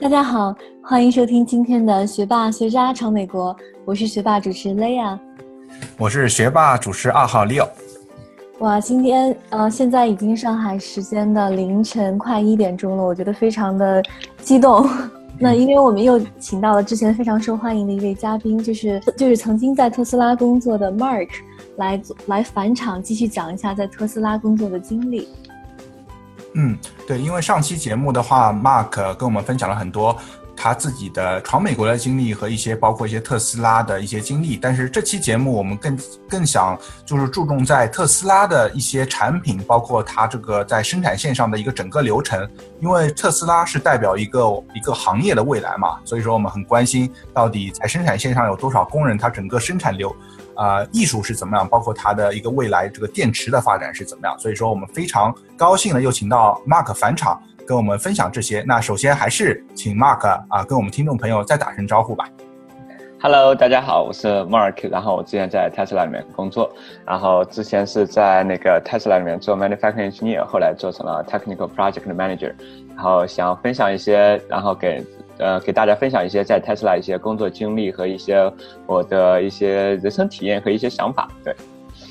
大家好，欢迎收听今天的学霸学渣闯美国，我是学霸主持 Leia，我是学霸主持二号 Leo。哇，今天呃，现在已经上海时间的凌晨快一点钟了，我觉得非常的激动。那因为我们又请到了之前非常受欢迎的一位嘉宾，就是就是曾经在特斯拉工作的 Mark 来来返场，继续讲一下在特斯拉工作的经历。嗯，对，因为上期节目的话，Mark 跟我们分享了很多。他自己的闯美国的经历和一些包括一些特斯拉的一些经历，但是这期节目我们更更想就是注重在特斯拉的一些产品，包括它这个在生产线上的一个整个流程，因为特斯拉是代表一个一个行业的未来嘛，所以说我们很关心到底在生产线上有多少工人，它整个生产流，啊，艺术是怎么样，包括它的一个未来这个电池的发展是怎么样，所以说我们非常高兴的又请到 Mark 返场。跟我们分享这些。那首先还是请 Mark 啊，跟我们听众朋友再打声招呼吧。Hello，大家好，我是 Mark。然后我之前在 Tesla 里面工作，然后之前是在那个 Tesla 里面做 Manufacturing Engineer，后来做成了 Technical Project Manager。然后想分享一些，然后给呃给大家分享一些在 Tesla 一些工作经历和一些我的一些人生体验和一些想法。对，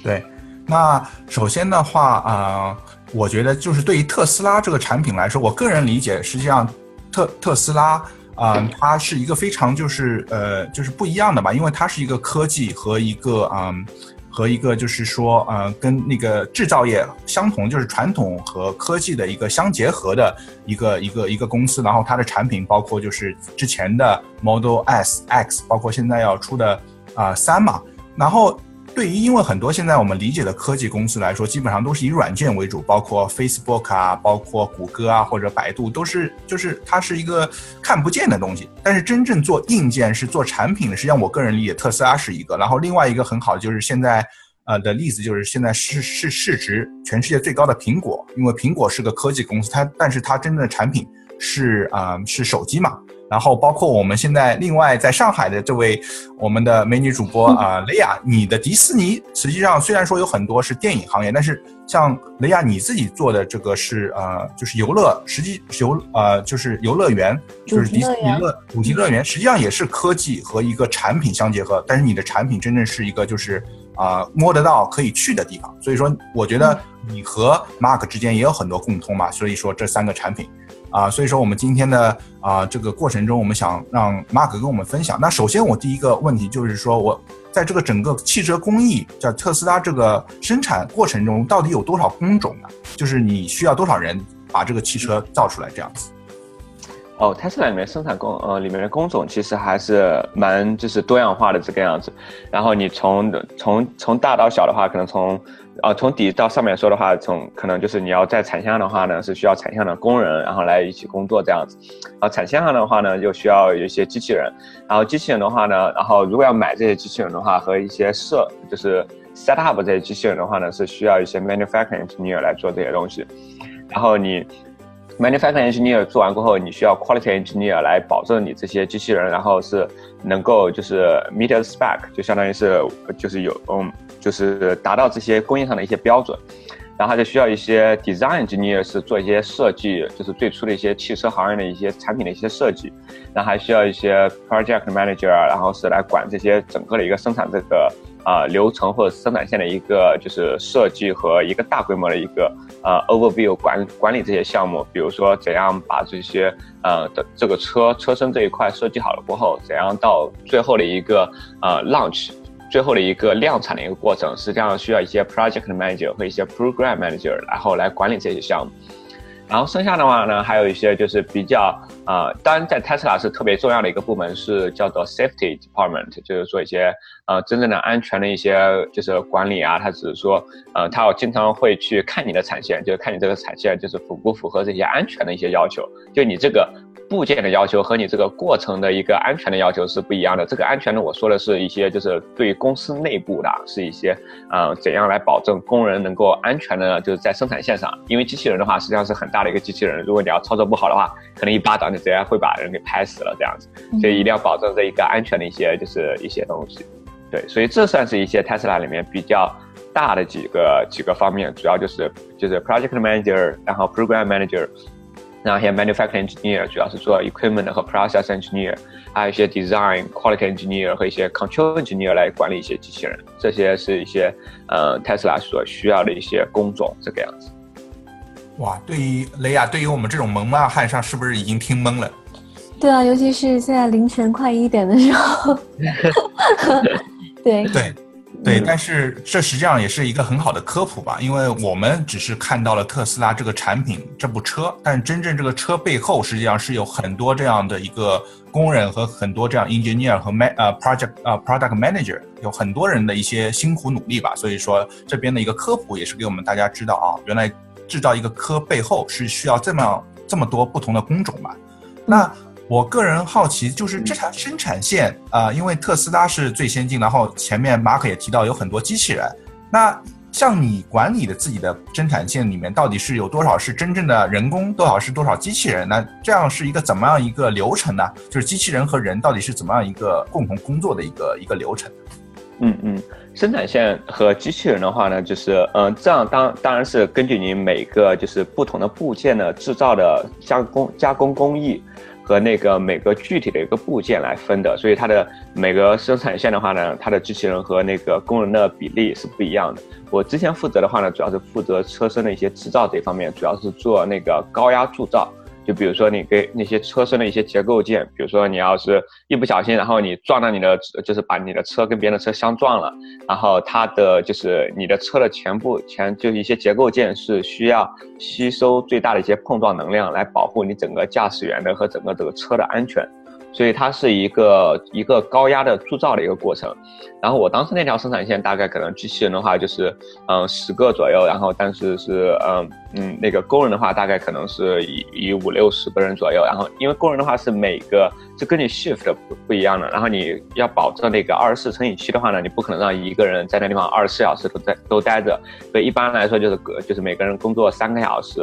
对。那首先的话啊。我觉得就是对于特斯拉这个产品来说，我个人理解，实际上特特斯拉啊，它是一个非常就是呃就是不一样的吧，因为它是一个科技和一个嗯和一个就是说呃跟那个制造业相同，就是传统和科技的一个相结合的一个一个一个公司。然后它的产品包括就是之前的 Model S、X，包括现在要出的啊三嘛，然后。对于，因为很多现在我们理解的科技公司来说，基本上都是以软件为主，包括 Facebook 啊，包括谷歌啊，或者百度，都是就是它是一个看不见的东西。但是真正做硬件是做产品的，实际上我个人理解，特斯拉是一个。然后另外一个很好的就是现在呃的例子，就是现在市市市值全世界最高的苹果，因为苹果是个科技公司，它但是它真正的产品是啊是手机嘛。然后包括我们现在另外在上海的这位我们的美女主播啊，雷亚，你的迪士尼实际上虽然说有很多是电影行业，但是像雷亚你自己做的这个是呃就是游乐，实际游呃就是游乐园，就是迪士尼乐主题乐园，实际上也是科技和一个产品相结合，但是你的产品真正是一个就是啊摸得到可以去的地方，所以说我觉得你和 Mark 之间也有很多共通嘛，所以说这三个产品。啊，所以说我们今天的啊这个过程中，我们想让 Mark 跟我们分享。那首先我第一个问题就是说，我在这个整个汽车工艺，叫特斯拉这个生产过程中，到底有多少工种呢？就是你需要多少人把这个汽车造出来这样子？哦，特斯拉里面生产工呃里面的工种其实还是蛮就是多样化的这个样子。然后你从从从大到小的话，可能从啊，从底到上面说的话，从可能就是你要在产线上的话呢，是需要产线的工人，然后来一起工作这样子。啊，产线上的话呢，就需要有一些机器人。然后机器人的话呢，然后如果要买这些机器人的话，和一些设就是 set up 这些机器人的话呢，是需要一些 manufacturing engineer 来做这些东西。然后你 manufacturing engineer 做完过后，你需要 quality engineer 来保证你这些机器人，然后是能够就是 meet the spec，就相当于是就是有嗯。就是达到这些工业上的一些标准，然后就需要一些 design engineer 是做一些设计，就是最初的一些汽车行业的一些产品的一些设计，然后还需要一些 project manager，然后是来管这些整个的一个生产这个啊流程或者生产线的一个就是设计和一个大规模的一个呃 overview 管管理这些项目，比如说怎样把这些呃的这个车车身这一块设计好了过后，怎样到最后的一个呃 launch。最后的一个量产的一个过程，实际上需要一些 project manager 和一些 program manager，然后来管理这些项目。然后剩下的话呢，还有一些就是比较呃，当然在 Tesla 是特别重要的一个部门，是叫做 safety department，就是做一些呃真正的安全的一些就是管理啊。他只是说呃，他要经常会去看你的产线，就是看你这个产线就是符不符合这些安全的一些要求，就你这个。部件的要求和你这个过程的一个安全的要求是不一样的。这个安全呢，我说的是一些就是对公司内部的，是一些呃怎样来保证工人能够安全的，就是在生产线上。因为机器人的话，实际上是很大的一个机器人，如果你要操作不好的话，可能一巴掌就直接会把人给拍死了这样子。所以一定要保证这一个安全的一些就是一些东西。对，所以这算是一些 Tesla 里面比较大的几个几个方面，主要就是就是 Project Manager，然后 Program Manager。然后一些 manufacturing engineer 主要是做 equipment 和 process engineer，还有一些 design quality engineer 和一些 control engineer 来管理一些机器人，这些是一些呃 Tesla 所需要的一些工种，这个样子。哇，对于雷亚，对于我们这种蒙曼汉上，是不是已经听懵了？对啊，尤其是现在凌晨快一点的时候。对对对，但是这实际上也是一个很好的科普吧，因为我们只是看到了特斯拉这个产品这部车，但真正这个车背后实际上是有很多这样的一个工人和很多这样 engineer 和 man 呃 project 呃 product manager，有很多人的一些辛苦努力吧。所以说这边的一个科普也是给我们大家知道啊，原来制造一个车背后是需要这么这么多不同的工种吧。那。我个人好奇，就是这条生产线啊，因为特斯拉是最先进，然后前面马可也提到有很多机器人。那像你管理的自己的生产线里面，到底是有多少是真正的人工，多少是多少机器人？那这样是一个怎么样一个流程呢？就是机器人和人到底是怎么样一个共同工作的一个一个流程？嗯嗯，生产线和机器人的话呢，就是嗯，这样当当然是根据你每个就是不同的部件的制造的加工加工工艺。和那个每个具体的一个部件来分的，所以它的每个生产线的话呢，它的机器人和那个工人的比例是不一样的。我之前负责的话呢，主要是负责车身的一些制造这方面，主要是做那个高压铸造。就比如说你给那些车身的一些结构件，比如说你要是一不小心，然后你撞到你的，就是把你的车跟别人的车相撞了，然后它的就是你的车的前部前就是一些结构件是需要吸收最大的一些碰撞能量来保护你整个驾驶员的和整个这个车的安全。所以它是一个一个高压的铸造的一个过程，然后我当时那条生产线大概可能机器人的话就是嗯十个左右，然后但是是嗯嗯那个工人的话大概可能是以以五六十个人左右，然后因为工人的话是每个是根据 shift 不一样的，然后你要保证那个二十四乘以七的话呢，你不可能让一个人在那地方二十四小时都在都待着，所以一般来说就是个就是每个人工作三个小时，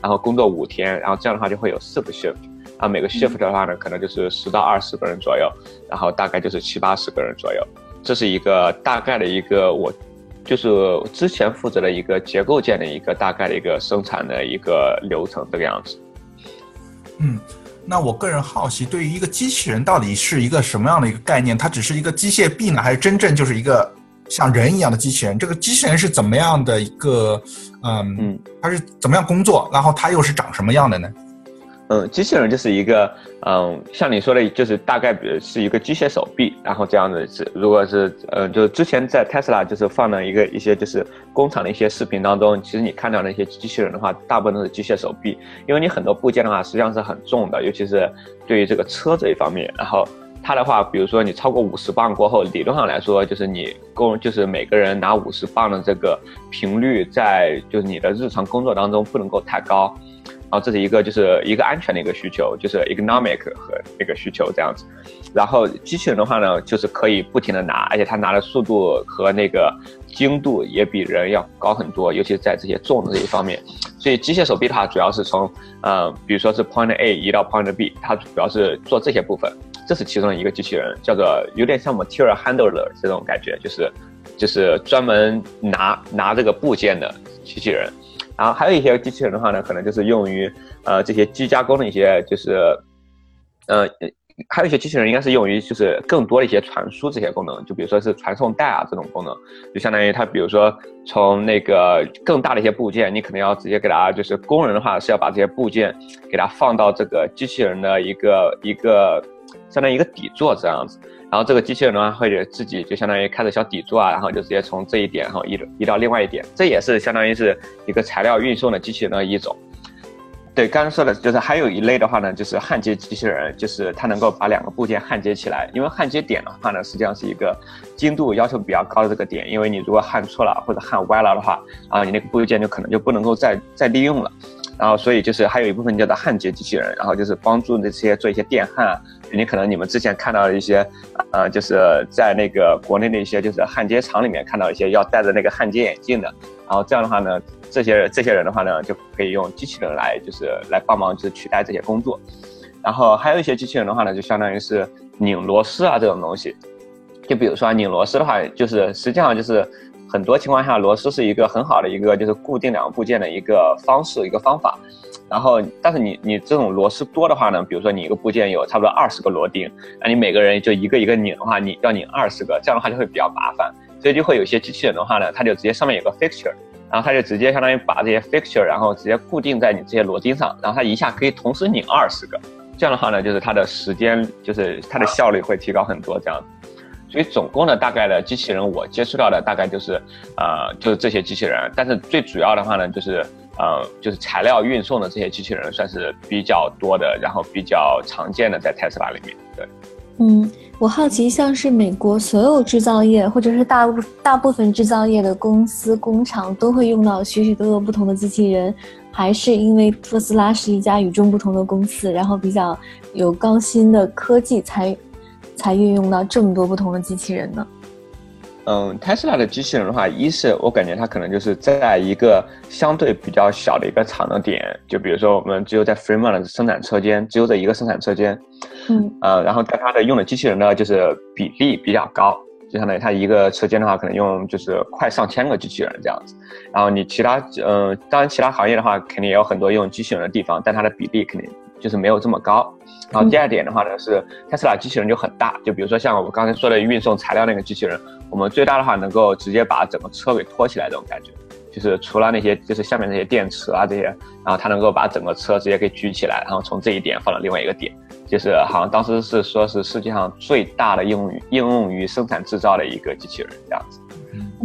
然后工作五天，然后这样的话就会有四个 shift。啊，每个 shift 的话呢，可能就是十到二十个人左右，然后大概就是七八十个人左右，这是一个大概的一个我，就是之前负责的一个结构件的一个大概的一个生产的一个流程这个样子。嗯，那我个人好奇，对于一个机器人到底是一个什么样的一个概念？它只是一个机械臂呢，还是真正就是一个像人一样的机器人？这个机器人是怎么样的一个，嗯嗯，它是怎么样工作？然后它又是长什么样的呢？嗯，机器人就是一个，嗯，像你说的，就是大概比如是一个机械手臂，然后这样子是，如果是，嗯，就是之前在 Tesla 就是放了一个一些就是工厂的一些视频当中，其实你看到那些机器人的话，大部分都是机械手臂，因为你很多部件的话实际上是很重的，尤其是对于这个车这一方面，然后它的话，比如说你超过五十磅过后，理论上来说就是你工就是每个人拿五十磅的这个频率，在就是你的日常工作当中不能够太高。然后这是一个就是一个安全的一个需求，就是 economic 和那个需求这样子。然后机器人的话呢，就是可以不停的拿，而且它拿的速度和那个精度也比人要高很多，尤其是在这些重的这一方面。所以机械手臂的话，主要是从呃，比如说是 point A 移到 point B，它主要是做这些部分。这是其中一个机器人，叫做有点像 material handler 这种感觉，就是就是专门拿拿这个部件的机器人。然后还有一些机器人的话呢，可能就是用于呃这些机加工的一些，就是呃还有一些机器人应该是用于就是更多的一些传输这些功能，就比如说是传送带啊这种功能，就相当于它比如说从那个更大的一些部件，你可能要直接给它就是工人的话是要把这些部件给它放到这个机器人的一个一个相当于一个底座这样子。然后这个机器人的话，会自己就相当于开着小底座啊，然后就直接从这一点，然后移移到另外一点，这也是相当于是一个材料运送的机器人的一种。对，刚刚说的就是还有一类的话呢，就是焊接机器人，就是它能够把两个部件焊接起来。因为焊接点的话呢，实际上是一个精度要求比较高的这个点，因为你如果焊错了或者焊歪了的话，啊，你那个部件就可能就不能够再再利用了。然后，所以就是还有一部分叫做焊接机器人，然后就是帮助那些做一些电焊。你可能你们之前看到的一些，呃，就是在那个国内的一些就是焊接厂里面看到一些要戴着那个焊接眼镜的。然后这样的话呢，这些这些人的话呢，就可以用机器人来就是来帮忙，就是取代这些工作。然后还有一些机器人的话呢，就相当于是拧螺丝啊这种东西。就比如说拧螺丝的话，就是实际上就是。很多情况下螺丝是一个很好的一个就是固定两个部件的一个方式一个方法。然后，但是你你这种螺丝多的话呢，比如说你一个部件有差不多二十个螺钉，那你每个人就一个一个拧的话，你要拧二十个，这样的话就会比较麻烦。所以就会有些机器人的话呢，它就直接上面有个 fixture，然后它就直接相当于把这些 fixture，然后直接固定在你这些螺钉上，然后它一下可以同时拧二十个。这样的话呢，就是它的时间，就是它的效率会提高很多。这样，所以总共呢，大概的机器人我接触到的大概就是，呃，就是这些机器人。但是最主要的话呢，就是。呃，就是材料运送的这些机器人算是比较多的，然后比较常见的在特斯拉里面。对，嗯，我好奇，像是美国所有制造业或者是大部大部分制造业的公司工厂都会用到许许多多不同的机器人，还是因为特斯拉是一家与众不同的公司，然后比较有高新的科技，才才运用到这么多不同的机器人呢？嗯，，Tesla 的机器人的话，一是我感觉它可能就是在一个相对比较小的一个厂的点，就比如说我们只有在 Fremont 的生产车间，只有这一个生产车间，嗯，呃，然后但它的用的机器人呢，就是比例比较高，就相当于它一个车间的话，可能用就是快上千个机器人这样子。然后你其他，嗯，当然其他行业的话，肯定也有很多用机器人的地方，但它的比例肯定就是没有这么高。然后第二点的话呢，是特斯拉机器人就很大，就比如说像我刚才说的运送材料那个机器人，我们最大的话能够直接把整个车给拖起来这种感觉，就是除了那些就是下面那些电池啊这些，然后它能够把整个车直接给举起来，然后从这一点放到另外一个点，就是好像当时是说是世界上最大的应用于应用于生产制造的一个机器人这样子，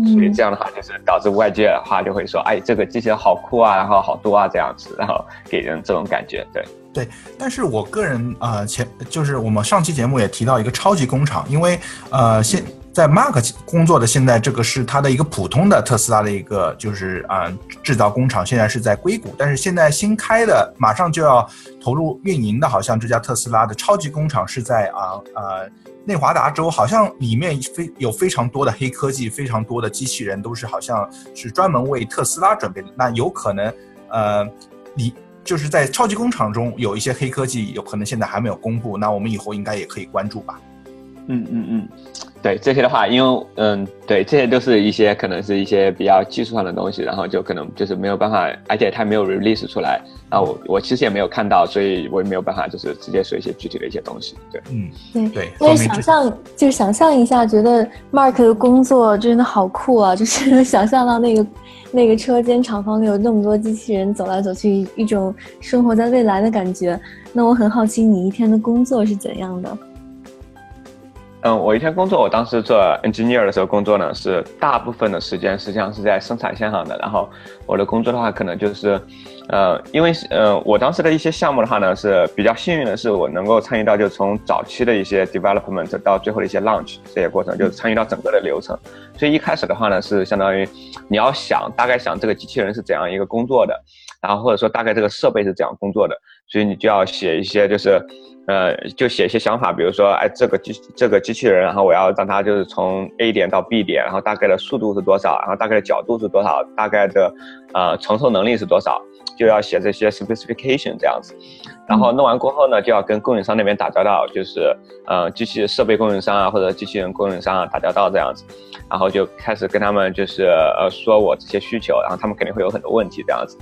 所以这样的话就是导致外界的话就会说，哎，这个机器人好酷啊，然后好多啊这样子，然后给人这种感觉，对。对，但是我个人呃前就是我们上期节目也提到一个超级工厂，因为呃现在 Mark 工作的现在这个是他的一个普通的特斯拉的一个就是啊制造工厂，现在是在硅谷，但是现在新开的马上就要投入运营的，好像这家特斯拉的超级工厂是在啊呃内华达州，好像里面非有非常多的黑科技，非常多的机器人都是好像是专门为特斯拉准备的，那有可能呃你。就是在超级工厂中有一些黑科技，有可能现在还没有公布，那我们以后应该也可以关注吧。嗯嗯嗯，对这些的话，因为嗯，对这些都是一些可能是一些比较技术上的东西，然后就可能就是没有办法，而且它没有 release 出来，然后我我其实也没有看到，所以我也没有办法就是直接说一些具体的一些东西。对，嗯，对对。所以想象就是想象一下，觉得 Mark 的工作真的好酷啊！就是想象到那个 那个车间厂房里有那么多机器人走来走去，一种生活在未来的感觉。那我很好奇，你一天的工作是怎样的？嗯，我一天工作，我当时做 engineer 的时候工作呢，是大部分的时间实际上是在生产线上的。然后我的工作的话，可能就是，呃，因为呃，我当时的一些项目的话呢，是比较幸运的是，我能够参与到就从早期的一些 development 到最后的一些 launch 这些过程，就是参与到整个的流程。所以一开始的话呢，是相当于你要想大概想这个机器人是怎样一个工作的，然后或者说大概这个设备是怎样工作的，所以你就要写一些就是。呃，就写一些想法，比如说，哎，这个机这个机器人，然后我要让它就是从 A 点到 B 点，然后大概的速度是多少，然后大概的角度是多少，大概的呃承受能力是多少，就要写这些 specification 这样子。然后弄完过后呢，就要跟供应商那边打交道，就是呃机器设备供应商啊或者机器人供应商啊打交道这样子。然后就开始跟他们就是呃说我这些需求，然后他们肯定会有很多问题这样子。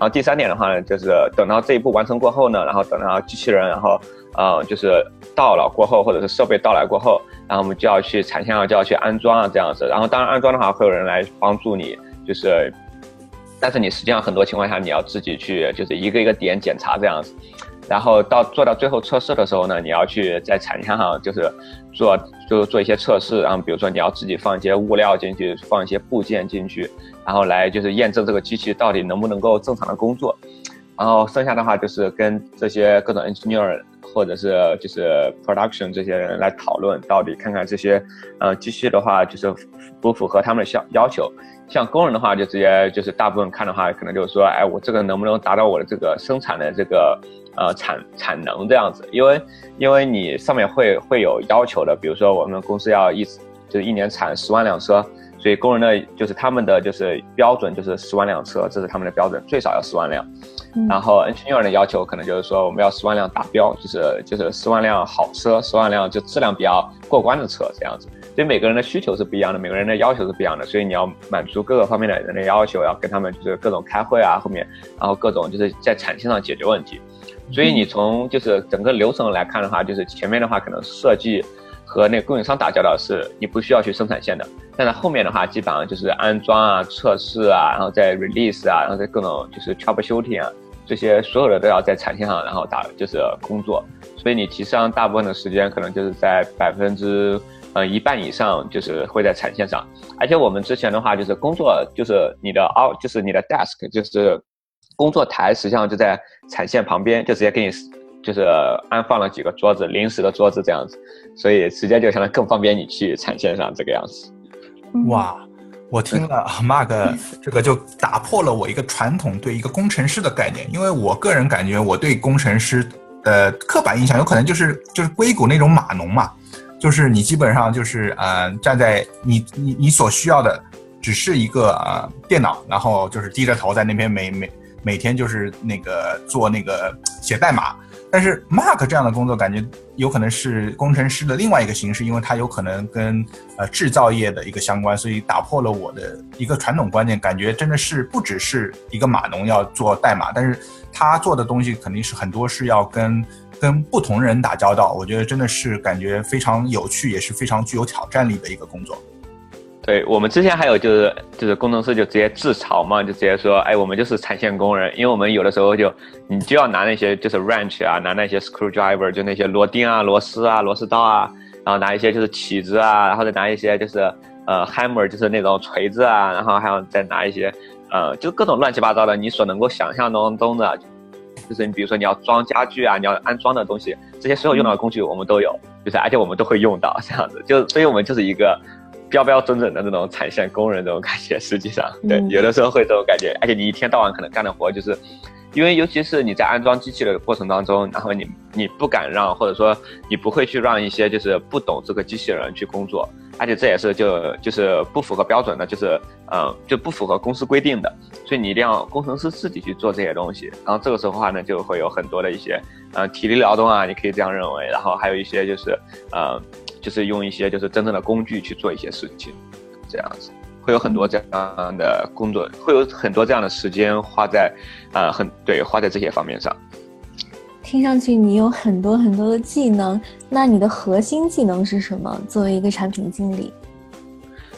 然后第三点的话呢，就是等到这一步完成过后呢，然后等到机器人，然后。呃，就是到了过后，或者是设备到来过后，然后我们就要去产线上就要去安装啊，这样子。然后当然安装的话，会有人来帮助你，就是，但是你实际上很多情况下你要自己去，就是一个一个点检查这样子。然后到做到最后测试的时候呢，你要去在产线上就是做，就是做一些测试。然后比如说你要自己放一些物料进去，放一些部件进去，然后来就是验证这个机器到底能不能够正常的工作。然后剩下的话就是跟这些各种 engineer。或者是就是 production 这些人来讨论，到底看看这些，呃，机器的话就是不符合他们的要要求。像工人的话，就直接就是大部分看的话，可能就是说，哎，我这个能不能达到我的这个生产的这个呃产产能这样子？因为因为你上面会会有要求的，比如说我们公司要一就是一年产十万辆车，所以工人的就是他们的就是标准就是十万辆车，这是他们的标准，最少要十万辆。然后 engineer 的要求可能就是说我们要十万辆达标，就是就是十万辆好车，十万辆就质量比较过关的车这样子。所以每个人的需求是不一样的，每个人的要求是不一样的，所以你要满足各个方面的人的要求，要跟他们就是各种开会啊，后面然后各种就是在产线上解决问题。所以你从就是整个流程来看的话，就是前面的话可能设计和那个供应商打交道是你不需要去生产线的，但是后面的话基本上就是安装啊、测试啊，然后再 release 啊，然后再各种就是 troubleshooting 啊，这些所有的都要在产线上然后打就是工作。所以你其实上大部分的时间可能就是在百分之呃一半以上就是会在产线上，而且我们之前的话就是工作就是你的 out 就是你的 desk 就是。工作台实际上就在产线旁边，就直接给你就是安放了几个桌子，临时的桌子这样子，所以直接就相当于更方便你去产线上这个样子。哇，我听了 Mark 这个就打破了我一个传统对一个工程师的概念，因为我个人感觉我对工程师的刻板印象有可能就是就是硅谷那种码农嘛，就是你基本上就是呃站在你你你所需要的只是一个呃电脑，然后就是低着头在那边每每。每天就是那个做那个写代码，但是 Mark 这样的工作感觉有可能是工程师的另外一个形式，因为他有可能跟呃制造业的一个相关，所以打破了我的一个传统观念，感觉真的是不只是一个码农要做代码，但是他做的东西肯定是很多是要跟跟不同人打交道，我觉得真的是感觉非常有趣，也是非常具有挑战力的一个工作。对我们之前还有就是就是工程师就直接自嘲嘛，就直接说，哎，我们就是产线工人，因为我们有的时候就你就要拿那些就是 wrench 啊，拿那些 screwdriver，就那些螺钉啊、螺丝啊、螺丝刀啊，然后拿一些就是起子啊，然后再拿一些就是呃 hammer，就是那种锤子啊，然后还要再拿一些呃，就各种乱七八糟的你所能够想象当中的，就是你比如说你要装家具啊，你要安装的东西，这些所有用到的工具我们都有，就是而且我们都会用到这样子，就所以我们就是一个。标标准准的那种产线工人这种感觉，实际上，对，有的时候会这种感觉，而且你一天到晚可能干的活就是，因为尤其是你在安装机器的过程当中，然后你你不敢让，或者说你不会去让一些就是不懂这个机器人去工作，而且这也是就就是不符合标准的，就是嗯就不符合公司规定的，所以你一定要工程师自己去做这些东西，然后这个时候的话呢，就会有很多的一些呃体力劳动啊，你可以这样认为，然后还有一些就是呃。就是用一些就是真正的工具去做一些事情，这样子会有很多这样的工作，会有很多这样的时间花在，呃，很对花在这些方面上。听上去你有很多很多的技能，那你的核心技能是什么？作为一个产品经理。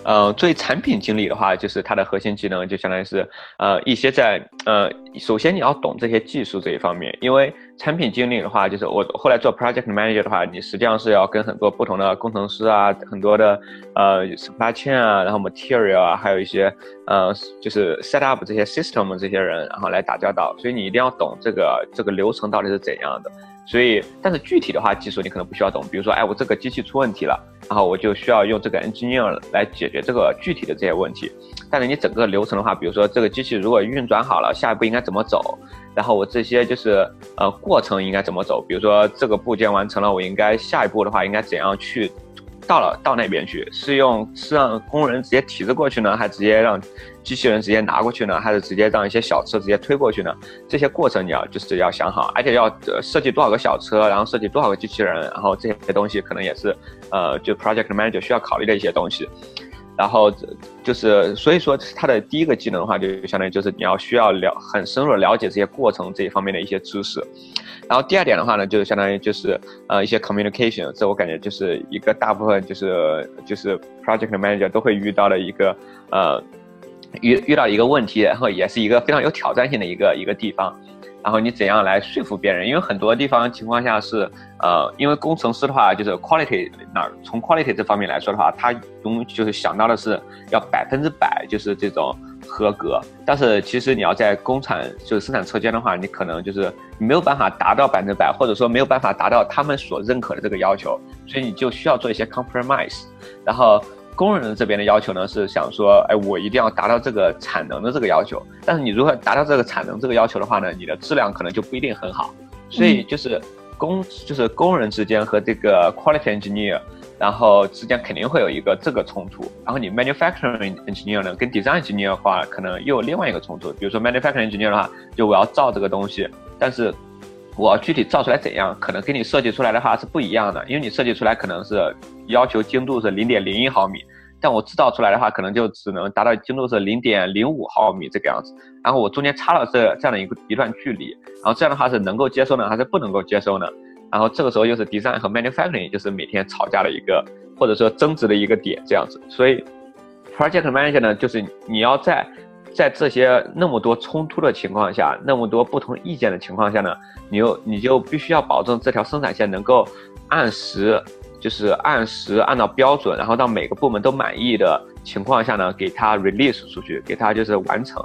呃，作为产品经理的话，就是它的核心技能就相当于是，呃，一些在呃，首先你要懂这些技术这一方面，因为产品经理的话，就是我后来做 project manager 的话，你实际上是要跟很多不同的工程师啊，很多的呃 supply chain 啊，然后 material 啊，还有一些呃，就是 set up 这些 system 这些人，然后来打交道，所以你一定要懂这个这个流程到底是怎样的。所以，但是具体的话，技术你可能不需要懂。比如说，哎，我这个机器出问题了，然后我就需要用这个 engineer 来解决这个具体的这些问题。但是你整个流程的话，比如说这个机器如果运转好了，下一步应该怎么走？然后我这些就是呃过程应该怎么走？比如说这个部件完成了，我应该下一步的话应该怎样去？到了到那边去，是用是让工人直接提着过去呢，还直接让机器人直接拿过去呢，还是直接让一些小车直接推过去呢？这些过程你要就是要想好，而且要设计多少个小车，然后设计多少个机器人，然后这些东西可能也是呃，就 project manager 需要考虑的一些东西。然后就是所以说他的第一个技能的话，就相当于就是你要需要了很深入的了解这些过程这一方面的一些知识。然后第二点的话呢，就是相当于就是呃一些 communication，这我感觉就是一个大部分就是就是 project manager 都会遇到的一个呃遇遇到一个问题，然后也是一个非常有挑战性的一个一个地方。然后你怎样来说服别人？因为很多地方情况下是，呃，因为工程师的话就是 quality 那从 quality 这方面来说的话，他永就是想到的是要百分之百就是这种合格。但是其实你要在工厂就是生产车间的话，你可能就是没有办法达到百分之百，或者说没有办法达到他们所认可的这个要求，所以你就需要做一些 compromise，然后。工人这边的要求呢是想说，哎，我一定要达到这个产能的这个要求。但是你如何达到这个产能这个要求的话呢，你的质量可能就不一定很好。所以就是工就是工人之间和这个 quality engineer，然后之间肯定会有一个这个冲突。然后你 manufacturing engineer 呢，跟 design engineer 的话，可能又有另外一个冲突。比如说 manufacturing engineer 的话，就我要造这个东西，但是我具体造出来怎样，可能跟你设计出来的话是不一样的，因为你设计出来可能是要求精度是零点零一毫米。但我制造出来的话，可能就只能达到精度是零点零五毫米这个样子。然后我中间差了这这样的一个一段距离，然后这样的话是能够接受呢，还是不能够接受呢？然后这个时候又是 design 和 manufacturing 就是每天吵架的一个或者说争执的一个点这样子。所以 project manager 呢，就是你要在在这些那么多冲突的情况下，那么多不同意见的情况下呢，你又你就必须要保证这条生产线能够按时。就是按时按照标准，然后让每个部门都满意的情况下呢，给它 release 出去，给它就是完成。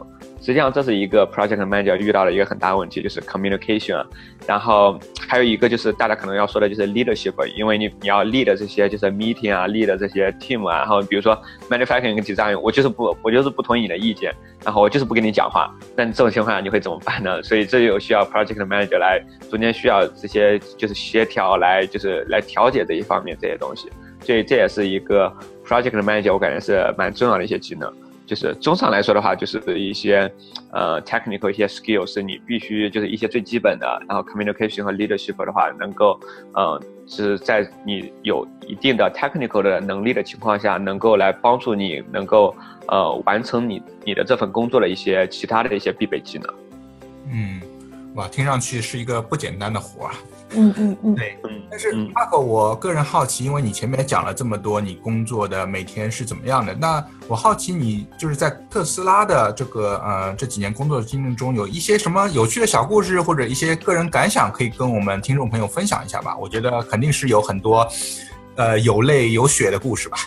实际上这是一个 project manager 遇到了一个很大问题，就是 communication。然后还有一个就是大家可能要说的就是 leadership，因为你你要 lead 这些就是 meeting 啊，lead 这些 team 啊。然后比如说 manufacturing 跟 design，我就是不我就是不同意你的意见，然后我就是不跟你讲话。那你这种情况下你会怎么办呢？所以这就需要 project manager 来中间需要这些就是协调来就是来调节这一方面这些东西。所以这也是一个 project manager 我感觉是蛮重要的一些技能。就是中上来说的话，就是一些，呃，technical 一些 skills 是你必须就是一些最基本的，然后 communication 和 leadership 的话，能够，呃，是在你有一定的 technical 的能力的情况下，能够来帮助你能够，呃，完成你你的这份工作的一些其他的一些必备技能。嗯，哇，听上去是一个不简单的活啊。嗯嗯嗯，对，但是 Mark，我个人好奇，因为你前面讲了这么多，你工作的每天是怎么样的？那我好奇你就是在特斯拉的这个呃这几年工作的经历中，有一些什么有趣的小故事或者一些个人感想，可以跟我们听众朋友分享一下吧？我觉得肯定是有很多，呃有泪有血的故事吧。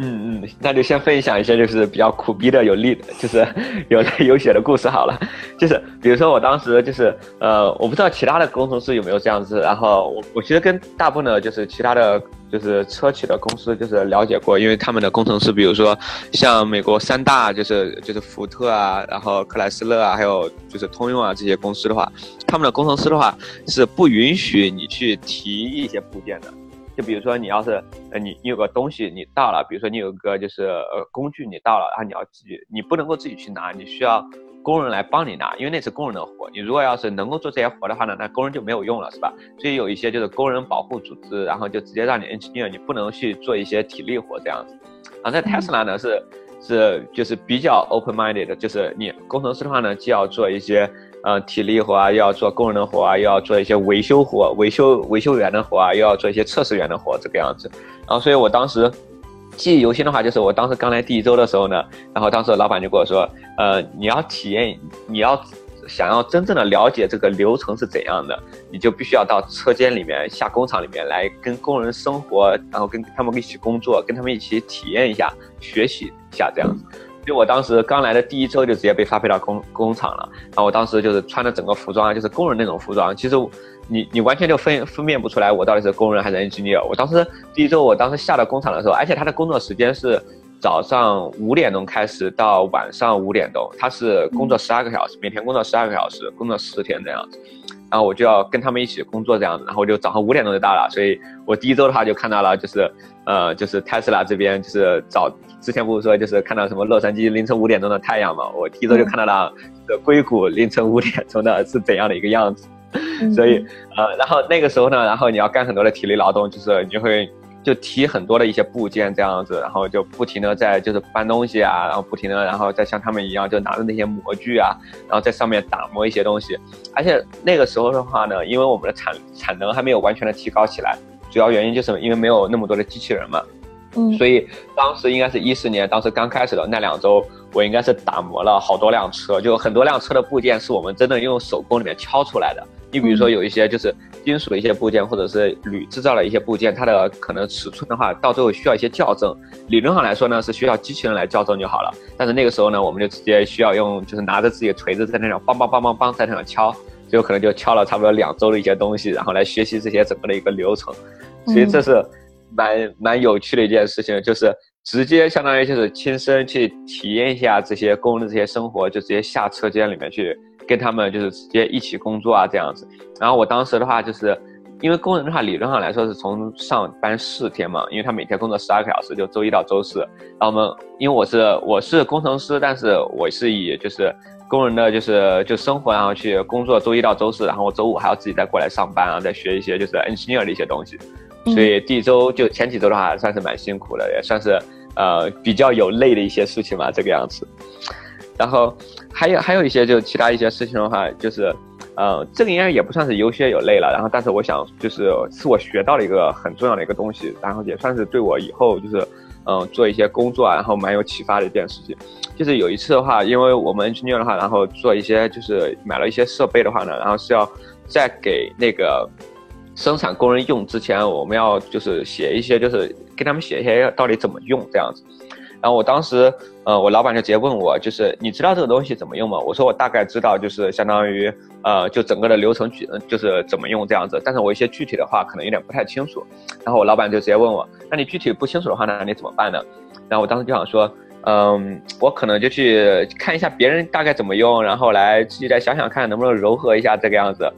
嗯嗯，那就先分享一些就是比较苦逼的、有利的，就是 有 有血的故事好了。就是比如说我当时就是呃，我不知道其他的工程师有没有这样子。然后我我其实跟大部分的就是其他的就是车企的公司就是了解过，因为他们的工程师，比如说像美国三大就是就是福特啊，然后克莱斯勒啊，还有就是通用啊这些公司的话，他们的工程师的话是不允许你去提一些部件的。就比如说，你要是呃，你你有个东西你到了，比如说你有个就是呃工具你到了，然后你要自己，你不能够自己去拿，你需要工人来帮你拿，因为那是工人的活。你如果要是能够做这些活的话呢，那工人就没有用了，是吧？所以有一些就是工人保护组织，然后就直接让你 engineer，你不能去做一些体力活这样子。然后在 Tesla 呢是是就是比较 open minded 的，就是你工程师的话呢，既要做一些。呃，体力活啊，又要做工人的活啊，又要做一些维修活，维修维修员的活啊，又要做一些测试员的活，这个样子。然后，所以我当时记忆犹新的话，就是我当时刚来第一周的时候呢，然后当时老板就跟我说，呃，你要体验，你要想要真正的了解这个流程是怎样的，你就必须要到车间里面、下工厂里面来跟工人生活，然后跟他们一起工作，跟他们一起体验一下、学习一下这样子。就我当时刚来的第一周就直接被发配到工工厂了，然后我当时就是穿的整个服装就是工人那种服装，其实你你完全就分分辨不出来我到底是工人还是 engineer。我当时第一周我当时下到工厂的时候，而且他的工作时间是早上五点钟开始到晚上五点钟，他是工作十二个小时，每天工作十二个小时，工作十天这样子，然后我就要跟他们一起工作这样子，然后我就早上五点钟就到了，所以我第一周的话就看到了就是呃就是 Tesla 这边就是早。之前不是说就是看到什么洛杉矶凌晨五点钟的太阳嘛？我第一周就看到了的硅谷凌晨五点钟的是怎样的一个样子，所以呃，然后那个时候呢，然后你要干很多的体力劳动，就是你会就提很多的一些部件这样子，然后就不停的在就是搬东西啊，然后不停的然后再像他们一样就拿着那些模具啊，然后在上面打磨一些东西，而且那个时候的话呢，因为我们的产产能还没有完全的提高起来，主要原因就是因为没有那么多的机器人嘛。所以当时应该是一四年，当时刚开始的那两周，我应该是打磨了好多辆车，就很多辆车的部件是我们真的用手工里面敲出来的。你比如说有一些就是金属的一些部件，或者是铝制造的一些部件，它的可能尺寸的话，到最后需要一些校正。理论上来说呢，是需要机器人来校正就好了。但是那个时候呢，我们就直接需要用，就是拿着自己的锤子在那上梆梆梆梆梆在那上敲，最后可能就敲了差不多两周的一些东西，然后来学习这些整个的一个流程。所以这是。蛮蛮有趣的一件事情，就是直接相当于就是亲身去体验一下这些工人的这些生活，就直接下车间里面去跟他们就是直接一起工作啊这样子。然后我当时的话就是因为工人的话，理论上来说是从上班四天嘛，因为他每天工作十二个小时，就周一到周四。然后我们，因为我是我是工程师，但是我是以就是工人的就是就生活，然后去工作，周一到周四，然后我周五还要自己再过来上班，然后再学一些就是 engineer 的一些东西。所以第一周就前几周的话，算是蛮辛苦的，也算是呃比较有累的一些事情嘛，这个样子。然后还有还有一些就其他一些事情的话，就是。呃，这个应该也不算是有血有泪了，然后但是我想就是是我学到了一个很重要的一个东西，然后也算是对我以后就是，嗯，做一些工作啊，然后蛮有启发的一件事情。就是有一次的话，因为我们 engineer 的话，然后做一些就是买了一些设备的话呢，然后是要再给那个生产工人用之前，我们要就是写一些就是给他们写一些到底怎么用这样子。然后我当时，呃，我老板就直接问我，就是你知道这个东西怎么用吗？我说我大概知道，就是相当于，呃，就整个的流程具，就是怎么用这样子。但是我一些具体的话可能有点不太清楚。然后我老板就直接问我，那你具体不清楚的话，那你怎么办呢？然后我当时就想说，嗯，我可能就去看一下别人大概怎么用，然后来自己再想想看能不能柔和一下这个样子。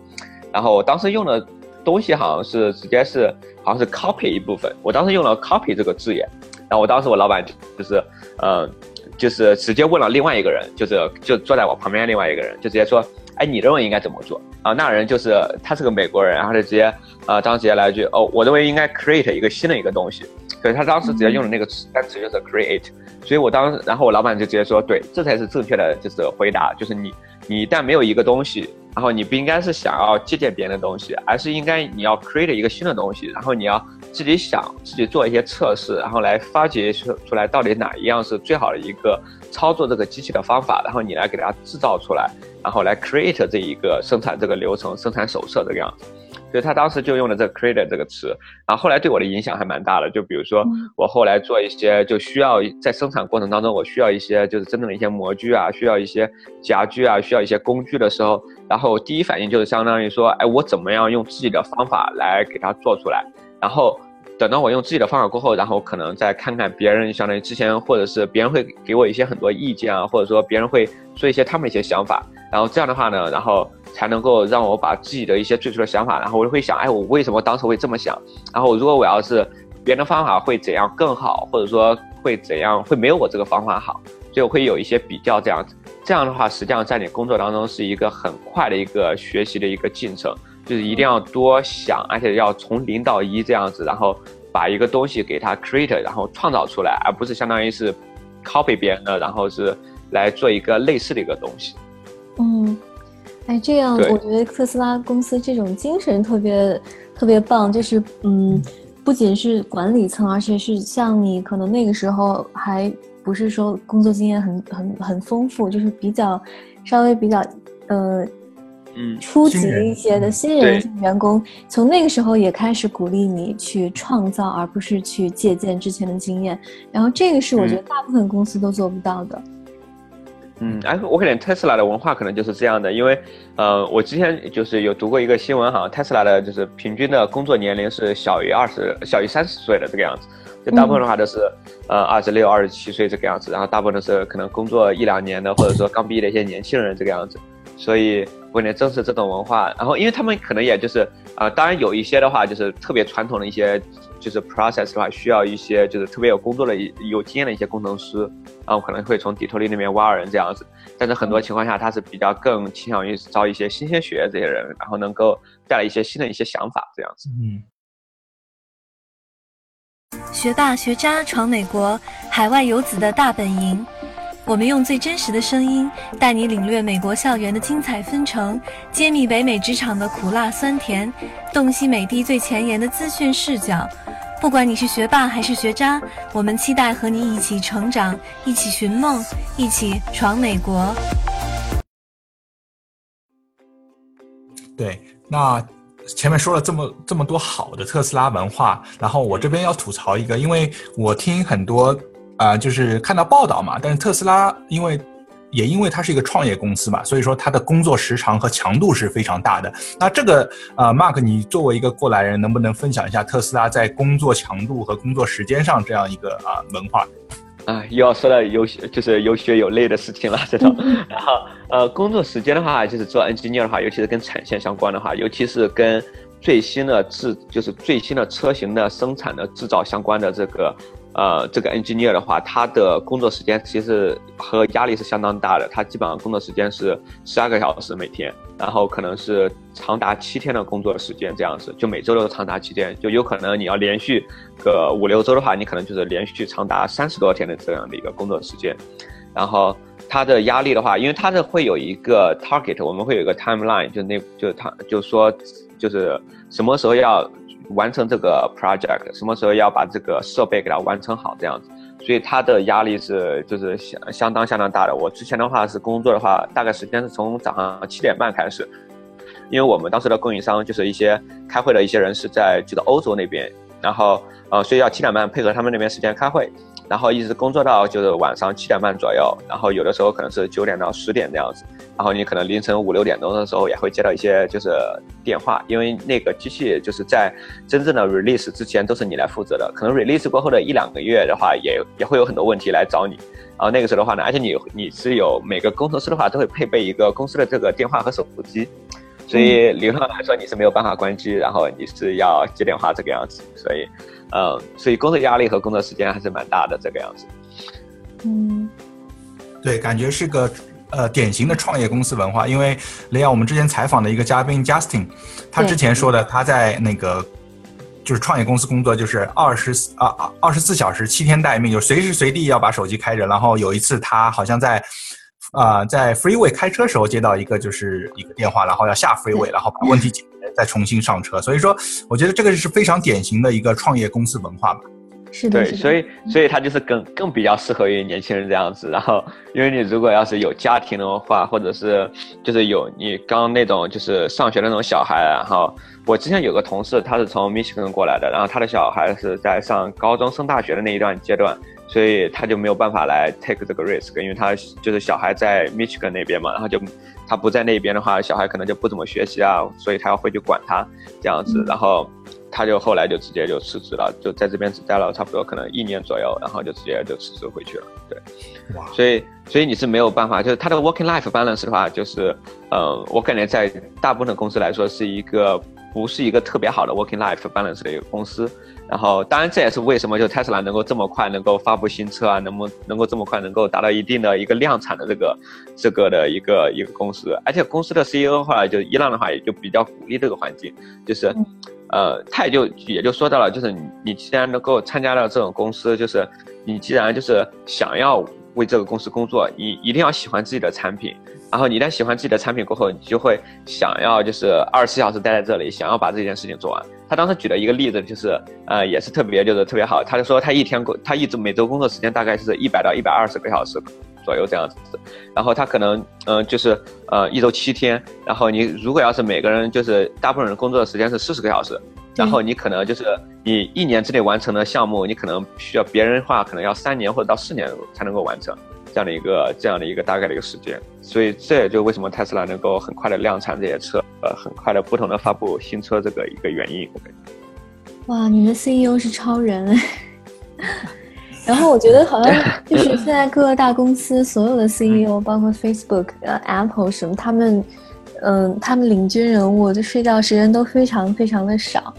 然后我当时用的东西好像是直接是好像是 copy 一部分，我当时用了 copy 这个字眼。然后我当时我老板就是，呃，就是直接问了另外一个人，就是就坐在我旁边另外一个人，就直接说，哎，你认为应该怎么做？啊，那人就是他是个美国人，然后就直接，呃，当时直接来一句，哦，我认为应该 create 一个新的一个东西，所以他当时直接用的那个词单词就是 create，所以我当，然后我老板就直接说，对，这才是正确的，就是回答，就是你你一旦没有一个东西。然后你不应该是想要借鉴别人的东西，而是应该你要 create 一个新的东西，然后你要自己想自己做一些测试，然后来发掘出出来到底哪一样是最好的一个操作这个机器的方法，然后你来给它制造出来，然后来 create 这一个生产这个流程生产手册这个样子。所以他当时就用了这个 creator 这个词，然后后来对我的影响还蛮大的。就比如说我后来做一些就需要在生产过程当中，我需要一些就是真正的一些模具啊，需要一些夹具啊，需要一些工具的时候，然后第一反应就是相当于说，哎，我怎么样用自己的方法来给它做出来？然后等到我用自己的方法过后，然后可能再看看别人，相当于之前或者是别人会给我一些很多意见啊，或者说别人会说一些他们一些想法，然后这样的话呢，然后。才能够让我把自己的一些最初的想法，然后我就会想，哎，我为什么当时会这么想？然后如果我要是别人的方法会怎样更好，或者说会怎样会没有我这个方法好，所以我会有一些比较这样子。这样的话，实际上在你工作当中是一个很快的一个学习的一个进程，就是一定要多想，而且要从零到一这样子，然后把一个东西给它 create，然后创造出来，而不是相当于是 copy 别人的，然后是来做一个类似的一个东西。嗯。哎，这样我觉得特斯拉公司这种精神特别特别棒，就是嗯，不仅是管理层，而且是像你可能那个时候还不是说工作经验很很很丰富，就是比较稍微比较呃嗯初级一些的新人员工，从那个时候也开始鼓励你去创造，而不是去借鉴之前的经验。然后这个是我觉得大部分公司都做不到的。嗯，嗯。哎，我感觉特斯拉的文化可能就是这样的，因为，呃，我之前就是有读过一个新闻，好像特斯拉的就是平均的工作年龄是小于二十，小于三十岁的这个样子，就大部分的话都是，呃，二十六、二十七岁这个样子，然后大部分都是可能工作一两年的，或者说刚毕业的一些年轻人这个样子，所以我感觉正视这种文化，然后因为他们可能也就是，啊，当然有一些的话就是特别传统的一些。就是 process 的话，需要一些就是特别有工作的、有经验的一些工程师，然后可能会从底特律那边挖人这样子。但是很多情况下，他是比较更倾向于招一些新鲜血液这些人，然后能够带来一些新的一些想法这样子。嗯。学霸学渣闯美国，海外游子的大本营。我们用最真实的声音，带你领略美国校园的精彩纷呈，揭秘北美职场的苦辣酸甜，洞悉美帝最前沿的资讯视角。不管你是学霸还是学渣，我们期待和你一起成长，一起寻梦，一起闯美国。对，那前面说了这么这么多好的特斯拉文化，然后我这边要吐槽一个，因为我听很多。啊，就是看到报道嘛，但是特斯拉因为也因为它是一个创业公司嘛，所以说它的工作时长和强度是非常大的。那这个呃，Mark，你作为一个过来人，能不能分享一下特斯拉在工作强度和工作时间上这样一个啊文化？啊，又要说到有就是有血有泪的事情了这种。然后呃，工作时间的话，就是做 engineer 的话，尤其是跟产线相关的话，尤其是跟最新的制，就是最新的车型的生产的制造相关的这个。呃，这个 engineer 的话，他的工作时间其实和压力是相当大的。他基本上工作时间是十二个小时每天，然后可能是长达七天的工作时间这样子，就每周都长达七天，就有可能你要连续个五六周的话，你可能就是连续长达三十多天的这样的一个工作时间。然后他的压力的话，因为他是会有一个 target，我们会有一个 timeline，就那就他就说就是什么时候要。完成这个 project，什么时候要把这个设备给它完成好这样子，所以他的压力是就是相相当相当大的。我之前的话是工作的话，大概时间是从早上七点半开始，因为我们当时的供应商就是一些开会的一些人是在就在欧洲那边，然后呃，所以要七点半配合他们那边时间开会。然后一直工作到就是晚上七点半左右，然后有的时候可能是九点到十点这样子，然后你可能凌晨五六点钟的时候也会接到一些就是电话，因为那个机器就是在真正的 release 之前都是你来负责的，可能 release 过后的一两个月的话也也会有很多问题来找你，然后那个时候的话呢，而且你你是有每个工程师的话都会配备一个公司的这个电话和手扶机，所以理论上来说你是没有办法关机，然后你是要接电话这个样子，所以。嗯，所以工作压力和工作时间还是蛮大的，这个样子。嗯，对，感觉是个呃典型的创业公司文化。因为雷亚，我们之前采访的一个嘉宾 Justin，他之前说的他在那个就是创业公司工作，就是二十四啊二十四小时七天待命，就随时随地要把手机开着。然后有一次他好像在啊在 Freeway 开车时候接到一个就是一个电话，然后要下 Freeway，然后把问题解决。再重新上车，所以说，我觉得这个是非常典型的一个创业公司文化吧。是的，对，所以，所以它就是更更比较适合于年轻人这样子。然后，因为你如果要是有家庭的话，或者是就是有你刚那种就是上学的那种小孩，然后我之前有个同事，他是从 Michigan 过来的，然后他的小孩是在上高中升大学的那一段阶段，所以他就没有办法来 take 这个 risk，因为他就是小孩在 Michigan 那边嘛，然后就。他不在那边的话，小孩可能就不怎么学习啊，所以他要回去管他这样子，然后他就后来就直接就辞职了，就在这边只待了差不多可能一年左右，然后就直接就辞职回去了。对，哇，所以所以你是没有办法，就是他的 working life balance 的话，就是呃，我感觉在大部分的公司来说是一个不是一个特别好的 working life balance 的一个公司。然后，当然这也是为什么就特斯拉能够这么快能够发布新车啊，能不能够这么快能够达到一定的一个量产的这个这个的一个一个公司，而且公司的 CEO 的话，就伊朗的话也就比较鼓励这个环境，就是，呃，他也就也就说到了，就是你你既然能够参加到这种公司，就是你既然就是想要为这个公司工作，你一定要喜欢自己的产品。然后你一旦喜欢自己的产品过后，你就会想要就是二十四小时待在这里，想要把这件事情做完。他当时举了一个例子，就是呃也是特别就是特别好。他就说他一天工他一直每周工作时间大概是一百到一百二十个小时左右这样子。然后他可能嗯就是呃一周七天。然后你如果要是每个人就是大部分人工作的时间是四十个小时，然后你可能就是你一年之内完成的项目，你可能需要别人话可能要三年或者到四年才能够完成。这样的一个这样的一个大概的一个时间，所以这也就为什么特斯拉能够很快的量产这些车，呃，很快的不同的发布新车这个一个原因。哇，你的 CEO 是超人，然后我觉得好像就是现在各个大公司所有的 CEO，包括 Facebook、呃 Apple 什么，他们，嗯，他们领军人物就睡觉时间都非常非常的少。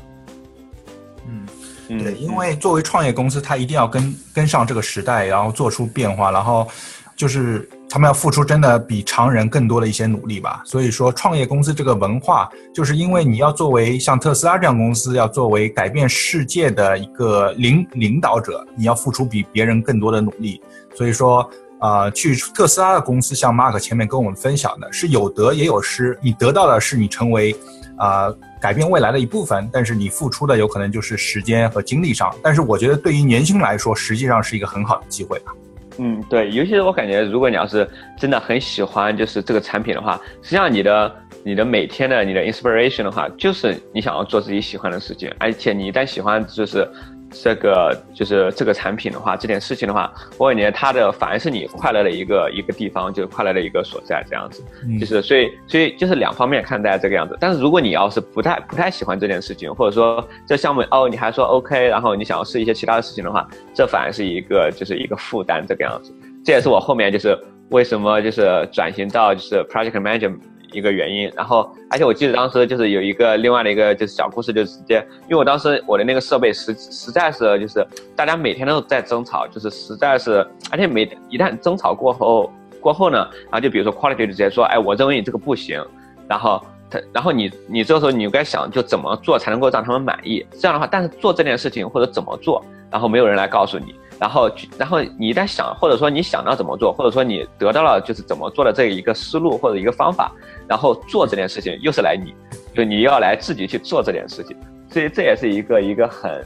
对，因为作为创业公司，它一定要跟跟上这个时代，然后做出变化，然后就是他们要付出真的比常人更多的一些努力吧。所以说，创业公司这个文化，就是因为你要作为像特斯拉这样公司，要作为改变世界的一个领领导者，你要付出比别人更多的努力。所以说，呃，去特斯拉的公司，像 Mark 前面跟我们分享的，是有得也有失。你得到的是你成为。啊，改变未来的一部分，但是你付出的有可能就是时间和精力上。但是我觉得对于年轻人来说，实际上是一个很好的机会吧。嗯，对，尤其是我感觉，如果你要是真的很喜欢就是这个产品的话，实际上你的你的每天的你的 inspiration 的话，就是你想要做自己喜欢的事情，而且你一旦喜欢，就是。这个就是这个产品的话，这件事情的话，我感觉它的反而是你快乐的一个一个地方，就是快乐的一个所在，这样子，就是所以所以就是两方面看待这个样子。但是如果你要是不太不太喜欢这件事情，或者说这项目哦你还说 OK，然后你想要试一些其他的事情的话，这反而是一个就是一个负担这个样子。这也是我后面就是为什么就是转型到就是 project manager。一个原因。然后，而且我记得当时就是有一个另外的一个就是小故事，就是直接，因为我当时我的那个设备实实在是就是大家每天都在争吵，就是实在是，而且每一旦争吵过后过后呢，然后就比如说 quality 就直接说，哎，我认为你这个不行，然后他，然后你你这个时候你就该想就怎么做才能够让他们满意，这样的话，但是做这件事情或者怎么做，然后没有人来告诉你。然后，然后你在想，或者说你想到怎么做，或者说你得到了就是怎么做的这一个思路或者一个方法，然后做这件事情又是来你，就你要来自己去做这件事情，所以这也是一个一个很，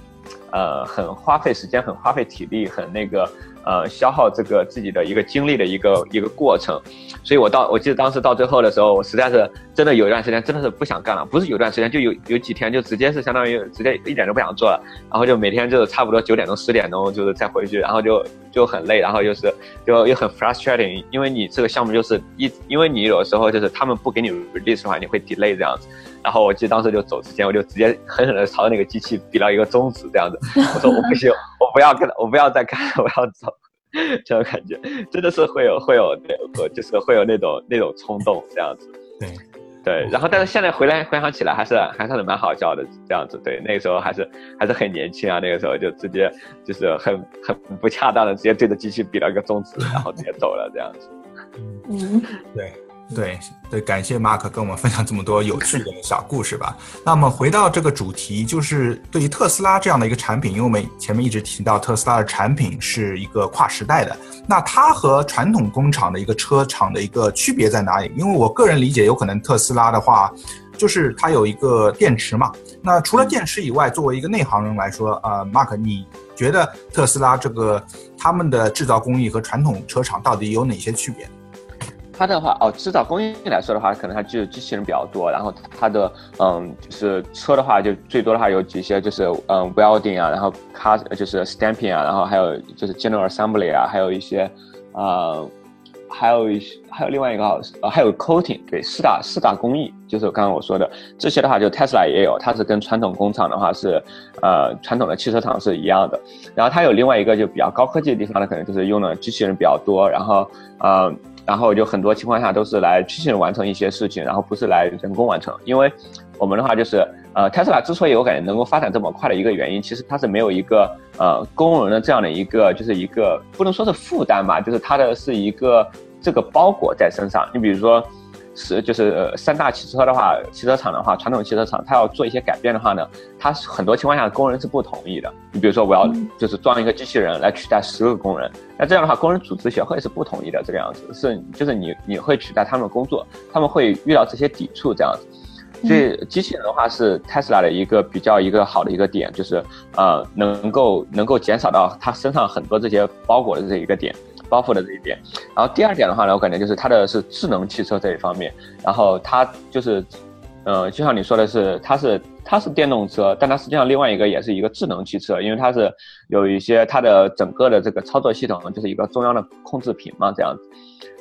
呃，很花费时间、很花费体力、很那个。呃，消耗这个自己的一个精力的一个一个过程，所以我到我记得当时到最后的时候，我实在是真的有一段时间真的是不想干了，不是有段时间就有有几天就直接是相当于直接一点都不想做了，然后就每天就是差不多九点钟十点钟就是再回去，然后就就很累，然后又是就又很 frustrating，因为你这个项目就是一因为你有的时候就是他们不给你 release 的话，你会 delay 这样子，然后我记得当时就走之前我就直接狠狠的朝着那个机器比了一个中指这样子，我说我不行，我不要跟我不要再干，我要走。这种感觉真的是会有会有那就是会有那种那种冲动这样子，对。对，然后但是现在回来回想起来还是还是蛮好笑的这样子，对，那个时候还是还是很年轻啊，那个时候就直接就是很很不恰当的直接对着机器比了一个中指，然后直接走了这样子，嗯，对。对对，感谢 Mark 跟我们分享这么多有趣的小故事吧。那么回到这个主题，就是对于特斯拉这样的一个产品，因为我们前面一直提到特斯拉的产品是一个跨时代的，那它和传统工厂的一个车厂的一个区别在哪里？因为我个人理解，有可能特斯拉的话，就是它有一个电池嘛。那除了电池以外，作为一个内行人来说，呃，Mark，你觉得特斯拉这个他们的制造工艺和传统车厂到底有哪些区别？它的话哦，制造工艺来说的话，可能它就是机器人比较多。然后它的嗯，就是车的话，就最多的话有几些，就是嗯，welding 啊，然后 car 就是 stamping 啊，然后还有就是 general assembly 啊，还有一些呃，还有一些还有另外一个呃，还有 coating，对，四大四大工艺，就是刚刚我说的这些的话，就 Tesla 也有，它是跟传统工厂的话是呃传统的汽车厂是一样的。然后它有另外一个就比较高科技的地方呢，可能就是用的机器人比较多，然后呃。然后就很多情况下都是来机器人完成一些事情，然后不是来人工完成。因为我们的话就是，呃，特斯拉之所以我感觉能够发展这么快的一个原因，其实它是没有一个呃工人的这样的一个，就是一个不能说是负担吧，就是它的是一个这个包裹在身上。你比如说。是，就是三大汽车的话，汽车厂的话，传统汽车厂，它要做一些改变的话呢，它很多情况下工人是不同意的。你比如说，我要就是装一个机器人来取代十个工人，那这样的话，工人组织协会是不同意的。这个样子是，就是你你会取代他们的工作，他们会遇到这些抵触这样子。所以机器人的话是 Tesla 的一个比较一个好的一个点，就是呃能够能够减少到他身上很多这些包裹的这一个点。包袱的这一点，然后第二点的话呢，我感觉就是它的是智能汽车这一方面，然后它就是，呃，就像你说的是，它是它是电动车，但它实际上另外一个也是一个智能汽车，因为它是有一些它的整个的这个操作系统就是一个中央的控制屏嘛，这样子。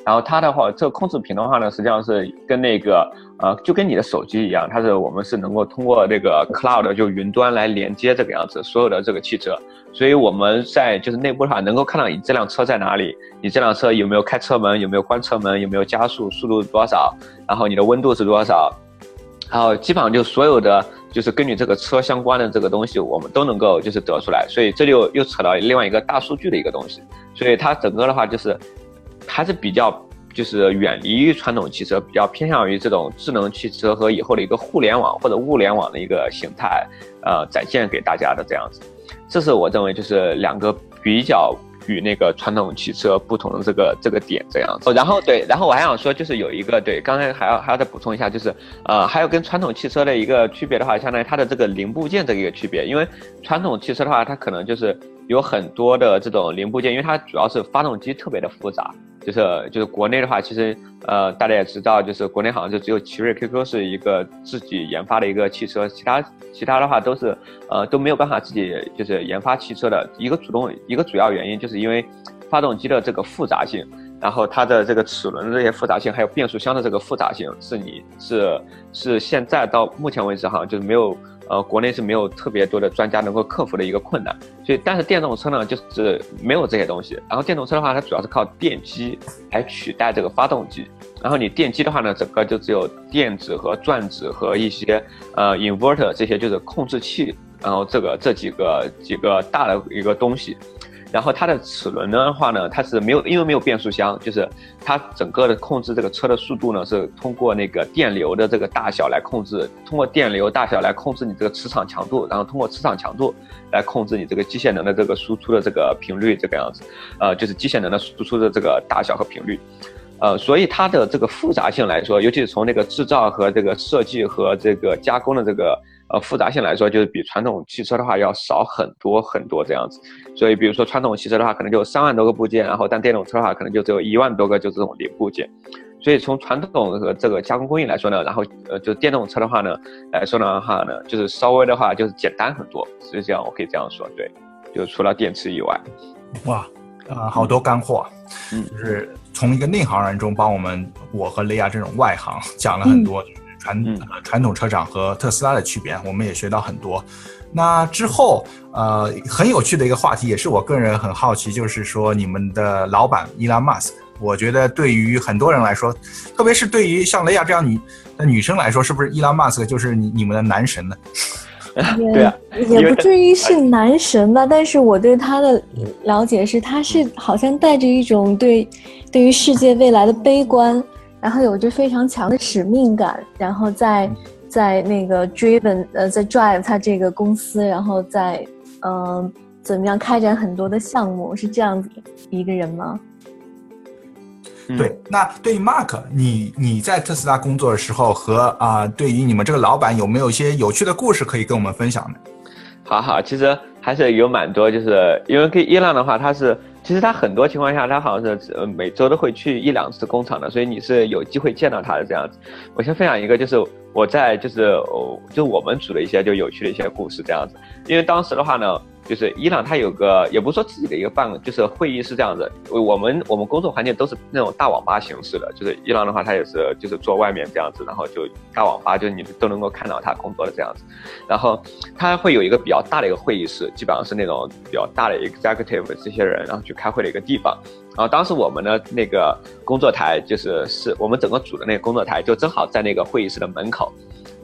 然后它的话，这个控制屏的话呢，实际上是跟那个呃，就跟你的手机一样，它是我们是能够通过这个 cloud 就云端来连接这个样子所有的这个汽车。所以我们在就是内部的话，能够看到你这辆车在哪里，你这辆车有没有开车门，有没有关车门，有没有加速，速度多少，然后你的温度是多少，然后基本上就所有的就是跟你这个车相关的这个东西，我们都能够就是得出来。所以这就又扯到另外一个大数据的一个东西。所以它整个的话就是。还是比较就是远离于传统汽车，比较偏向于这种智能汽车和以后的一个互联网或者物联网的一个形态，呃，展现给大家的这样子。这是我认为就是两个比较与那个传统汽车不同的这个这个点这样子。然后对，然后我还想说就是有一个对，刚才还要还要再补充一下，就是呃，还有跟传统汽车的一个区别的话，相当于它的这个零部件这一个区别，因为传统汽车的话，它可能就是有很多的这种零部件，因为它主要是发动机特别的复杂。就是就是国内的话，其实呃大家也知道，就是国内好像就只有奇瑞 QQ 是一个自己研发的一个汽车，其他其他的话都是呃都没有办法自己就是研发汽车的一个主动一个主要原因，就是因为发动机的这个复杂性，然后它的这个齿轮的这些复杂性，还有变速箱的这个复杂性，是你是是现在到目前为止哈就是没有。呃，国内是没有特别多的专家能够克服的一个困难，所以但是电动车呢，就是没有这些东西。然后电动车的话，它主要是靠电机来取代这个发动机，然后你电机的话呢，整个就只有电子和转子和一些呃 inverter 这些就是控制器，然后这个这几个几个大的一个东西。然后它的齿轮的话呢，它是没有，因为没有变速箱，就是它整个的控制这个车的速度呢，是通过那个电流的这个大小来控制，通过电流大小来控制你这个磁场强度，然后通过磁场强度来控制你这个机械能的这个输出的这个频率，这个样子，呃，就是机械能的输出的这个大小和频率，呃，所以它的这个复杂性来说，尤其是从那个制造和这个设计和这个加工的这个。呃，复杂性来说，就是比传统汽车的话要少很多很多这样子。所以，比如说传统汽车的话，可能就三万多个部件，然后但电动车的话，可能就只有一万多个就这种零部件。所以从传统和这个加工工艺来说呢，然后呃，就电动车的话呢来说的话呢，就是稍微的话就是简单很多。所以这样我可以这样说，对，就除了电池以外，哇，啊，好多干货，嗯，就是从一个内行人中帮我们我和雷亚这种外行讲了很多。传传统车厂和特斯拉的区别，我们也学到很多。那之后，呃，很有趣的一个话题，也是我个人很好奇，就是说你们的老板伊拉马斯，我觉得对于很多人来说，特别是对于像雷亚这样女的女生来说，是不是伊拉马斯就是你你们的男神呢？对啊，也不至于是男神吧，但是我对他的了解是，他是好像带着一种对对于世界未来的悲观。然后有着非常强的使命感，然后在在那个 driven 呃在 drive 他这个公司，然后在嗯怎么样开展很多的项目，是这样子一个人吗？对，那对于 Mark，你你在特斯拉工作的时候和啊，对于你们这个老板有没有一些有趣的故事可以跟我们分享呢？好好，其实还是有蛮多，就是因为跟伊朗的话，他是。其实他很多情况下，他好像是呃每周都会去一两次工厂的，所以你是有机会见到他的这样子。我先分享一个，就是我在就是哦，就我们组的一些就有趣的一些故事这样子。因为当时的话呢。就是伊朗，它有个也不是说自己的一个办，就是会议是这样子。我们我们工作环境都是那种大网吧形式的。就是伊朗的话，它也是就是坐外面这样子，然后就大网吧，就是你都能够看到他工作的这样子。然后他会有一个比较大的一个会议室，基本上是那种比较大的 executive 这些人，然后去开会的一个地方。然后当时我们的那个工作台，就是是我们整个组的那个工作台，就正好在那个会议室的门口。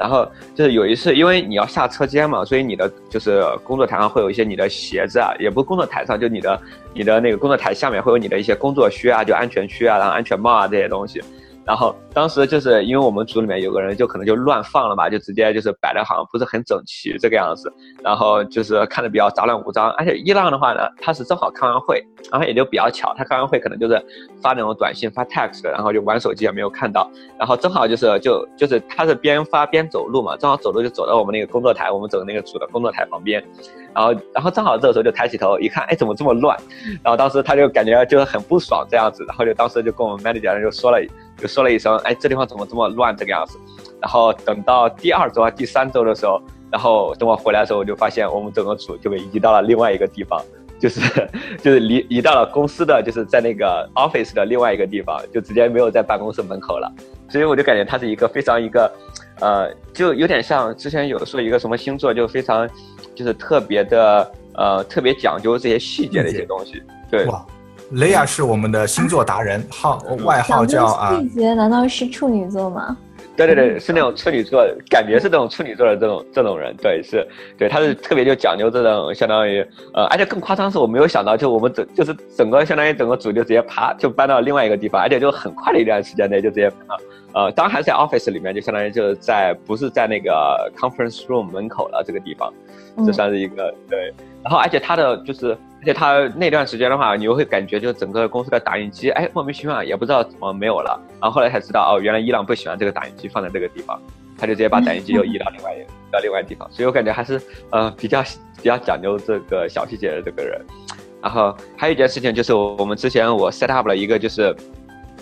然后就是有一次，因为你要下车间嘛，所以你的就是工作台上会有一些你的鞋子啊，也不是工作台上，就你的你的那个工作台下面会有你的一些工作靴啊，就安全靴啊，然后安全帽啊这些东西。然后当时就是因为我们组里面有个人就可能就乱放了吧，就直接就是摆的好像不是很整齐这个样子，然后就是看的比较杂乱无章。而且伊朗的话呢，他是正好开完会，然后也就比较巧，他开完会可能就是发那种短信发 text，然后就玩手机也没有看到，然后正好就是就就是他是边发边走路嘛，正好走路就走到我们那个工作台，我们走的那个组的工作台旁边，然后然后正好这个时候就抬起头一看，哎怎么这么乱？然后当时他就感觉就是很不爽这样子，然后就当时就跟我们 manager 就说了。就说了一声，哎，这地方怎么这么乱这个样子？然后等到第二周啊、第三周的时候，然后等我回来的时候，我就发现我们整个组就被移到了另外一个地方，就是就是离移到了公司的，就是在那个 office 的另外一个地方，就直接没有在办公室门口了。所以我就感觉它是一个非常一个，呃，就有点像之前有的说一个什么星座，就非常就是特别的，呃，特别讲究这些细节的一些东西，对。雷亚是我们的星座达人，号外号叫啊。细节难道是处女座吗？对对对，是那种处女座，感觉是这种处女座的这种这种人，对，是，对，他是特别就讲究这种，相当于呃，而且更夸张是我没有想到，就我们整就是整个相当于整个组就直接啪就搬到另外一个地方，而且就很快的一段时间内就直接搬到，呃，当然还是在 office 里面，就相当于就是在不是在那个 conference room 门口了这个地方，这算是一个对，然后而且他的就是。而且他那段时间的话，你又会感觉就整个公司的打印机，哎，莫名其妙也不知道怎么没有了。然后后来才知道，哦，原来伊朗不喜欢这个打印机放在这个地方，他就直接把打印机又移到另外一个 到另外地方。所以我感觉还是呃比较比较讲究这个小细节的这个人。然后还有一件事情就是我们之前我 set up 了一个就是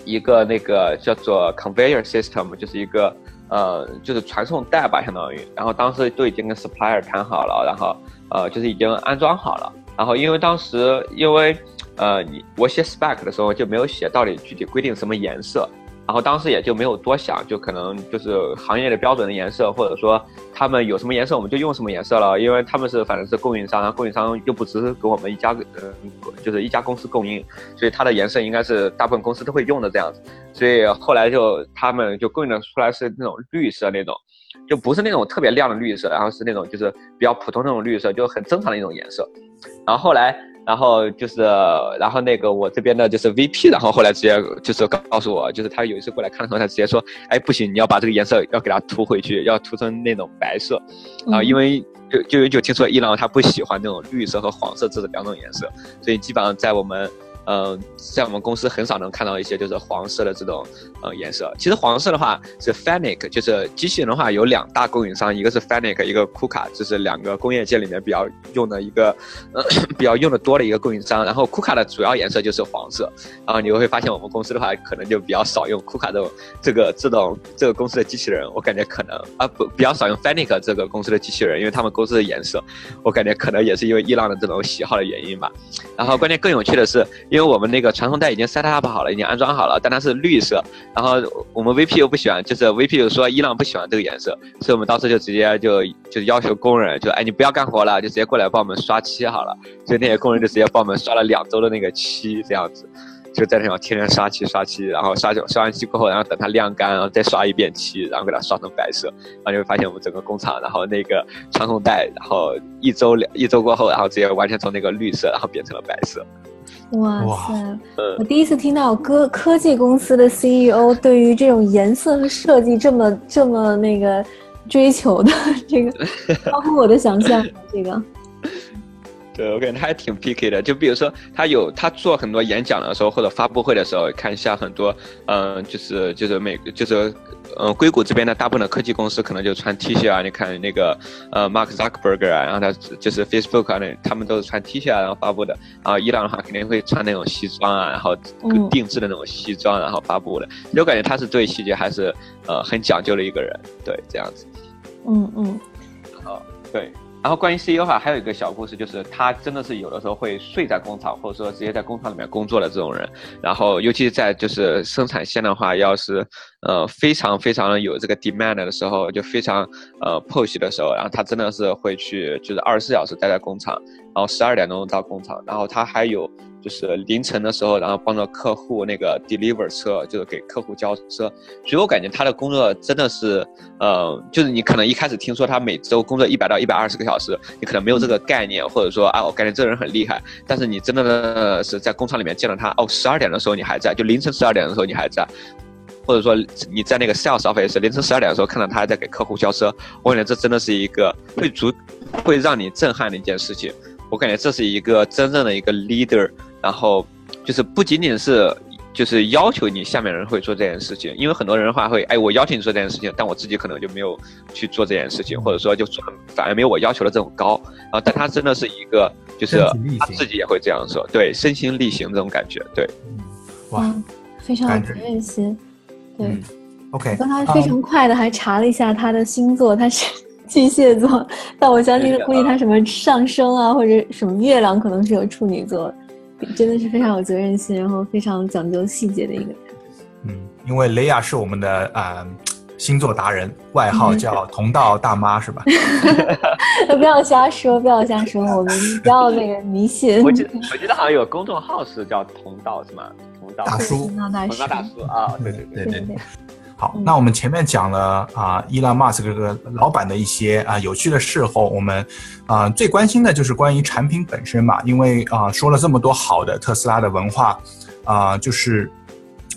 一个那个叫做 conveyor system，就是一个呃就是传送带吧相当于。然后当时都已经跟 supplier 谈好了，然后呃就是已经安装好了。然后，因为当时，因为，呃，你我写 spec 的时候就没有写到底具体规定什么颜色，然后当时也就没有多想，就可能就是行业的标准的颜色，或者说他们有什么颜色我们就用什么颜色了，因为他们是反正是供应商，然后供应商又不只是给我们一家，呃，就是一家公司供应，所以它的颜色应该是大部分公司都会用的这样子，所以后来就他们就供应的出来是那种绿色那种，就不是那种特别亮的绿色，然后是那种就是比较普通那种绿色，就很正常的一种颜色，然后后来。然后就是，然后那个我这边的就是 VP，然后后来直接就是告诉我，就是他有一次过来看的时候，他直接说，哎，不行，你要把这个颜色要给它涂回去，要涂成那种白色，啊，因为就就就听说伊朗他不喜欢那种绿色和黄色这两种颜色，所以基本上在我们。嗯，在我们公司很少能看到一些就是黄色的这种呃颜色。其实黄色的话是 fanic 就是机器人的话有两大供应商，一个是 fanic 一个 Kuka，这是两个工业界里面比较用的一个呃 比较用的多的一个供应商。然后 Kuka 的主要颜色就是黄色。然后你会发现我们公司的话可能就比较少用 Kuka 这种这个这种这个公司的机器人。我感觉可能啊不比较少用 fanic 这个公司的机器人，因为他们公司的颜色，我感觉可能也是因为伊朗的这种喜好的原因吧。然后关键更有趣的是。因为我们那个传送带已经 set up 好了，已经安装好了，但它是绿色。然后我们 VP 又不喜欢，就是 VP 又说伊朗不喜欢这个颜色，所以我们当时就直接就就要求工人，就哎你不要干活了，就直接过来帮我们刷漆好了。所以那些工人就直接帮我们刷了两周的那个漆，这样子，就在那上天天刷漆刷漆，然后刷刷完漆过后，然后等它晾干，然后再刷一遍漆，然后给它刷成白色。然后你会发现我们整个工厂，然后那个传送带，然后一周两一周过后，然后直接完全从那个绿色，然后变成了白色。哇塞！我第一次听到科科技公司的 CEO 对于这种颜色和设计这么这么那个追求的，这个超乎我的想象。这个。对，我感觉他还挺 picky 的。就比如说，他有他做很多演讲的时候，或者发布会的时候，看一下很多，嗯，就是就是美，就是嗯，硅谷这边的大部分的科技公司可能就穿 T 恤啊。你看那个呃，Mark Zuckerberg 啊，然后他就是 Facebook 啊，那他们都是穿 T 恤啊，然后发布的。然后伊朗的话肯定会穿那种西装啊，然后定制的那种西装，然后发布的。就感觉他是对细节还是呃很讲究的一个人，对，这样子。嗯嗯。好，对。然后关于 CEO 的话，还有一个小故事，就是他真的是有的时候会睡在工厂，或者说直接在工厂里面工作的这种人。然后，尤其在就是生产线的话，要是呃非常非常有这个 demand 的时候，就非常呃 push 的时候，然后他真的是会去就是二十四小时待在工厂，然后十二点钟到工厂，然后他还有。就是凌晨的时候，然后帮着客户那个 deliver 车，就是给客户交车。所以我感觉他的工作真的是，呃，就是你可能一开始听说他每周工作一百到一百二十个小时，你可能没有这个概念，或者说啊，我感觉这个人很厉害。但是你真的是在工厂里面见到他，哦，十二点的时候你还在，就凌晨十二点的时候你还在，或者说你在那个 sales office 凌晨十二点的时候看到他还在给客户交车，我感觉这真的是一个会足会让你震撼的一件事情。我感觉这是一个真正的一个 leader。然后就是不仅仅是就是要求你下面人会做这件事情，因为很多人的话会，哎，我邀请你做这件事情，但我自己可能就没有去做这件事情，或者说就做反而没有我要求的这种高。啊，但他真的是一个，就是他自己也会这样说，对，身心力行这种感觉，对，哇，非常有责任心，对，OK。刚才非常快的还查了一下他的星座，他是巨蟹座，但我相信估计他什么上升啊或者什么月亮可能是有处女座。真的是非常有责任心，然后非常讲究细节的一个人。嗯，因为雷亚是我们的啊星座达人，外号叫同道大妈，是吧？不要瞎说，不要瞎说，我们不要那个迷信。我记得我记得好像有公众号是叫同道，是吗？同道大叔，同道大叔啊，对对对对对。好，那我们前面讲了啊，伊朗马斯克这个老板的一些啊有趣的事后，我们啊最关心的就是关于产品本身嘛，因为啊说了这么多好的特斯拉的文化，啊就是，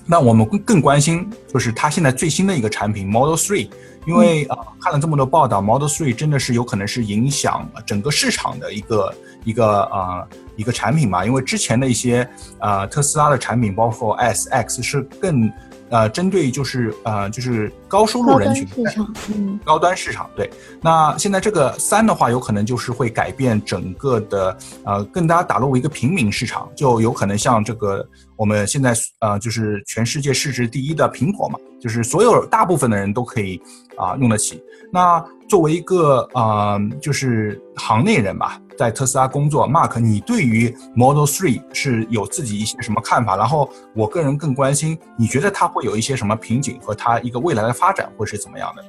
那我们更更关心就是它现在最新的一个产品 Model Three，因为啊看了这么多报道，Model Three 真的是有可能是影响整个市场的一个一个啊一个产品嘛，因为之前的一些啊特斯拉的产品，包括 S X 是更。呃，针对就是呃，就是高收入人群，市场，嗯，高端市场，对。那现在这个三的话，有可能就是会改变整个的，呃，更加打入一个平民市场，就有可能像这个我们现在呃，就是全世界市值第一的苹果。嘛，就是所有大部分的人都可以啊用得起。那作为一个啊就是行内人吧，在特斯拉工作，Mark，你对于 Model Three 是有自己一些什么看法？然后我个人更关心，你觉得它会有一些什么瓶颈和它一个未来的发展会是怎么样的？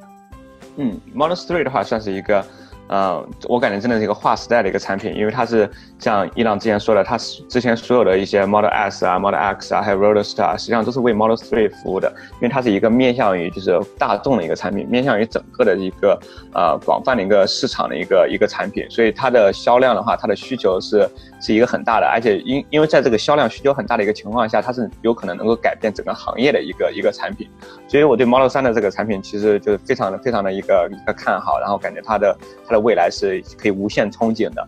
嗯，Model Three 的话算是一个。嗯，我感觉真的是一个划时代的一个产品，因为它是像伊朗之前说的，它之前所有的一些 Model S 啊、Model X 啊，还有 Roadster 啊，实际上都是为 Model Three 服务的，因为它是一个面向于就是大众的一个产品，面向于整个的一个呃广泛的一个市场的一个一个产品，所以它的销量的话，它的需求是是一个很大的，而且因因为在这个销量需求很大的一个情况下，它是有可能能够改变整个行业的一个一个产品，所以我对 Model 3的这个产品其实就是非常的非常的一个一个看好，然后感觉它的它的未来是。可以无限憧憬的，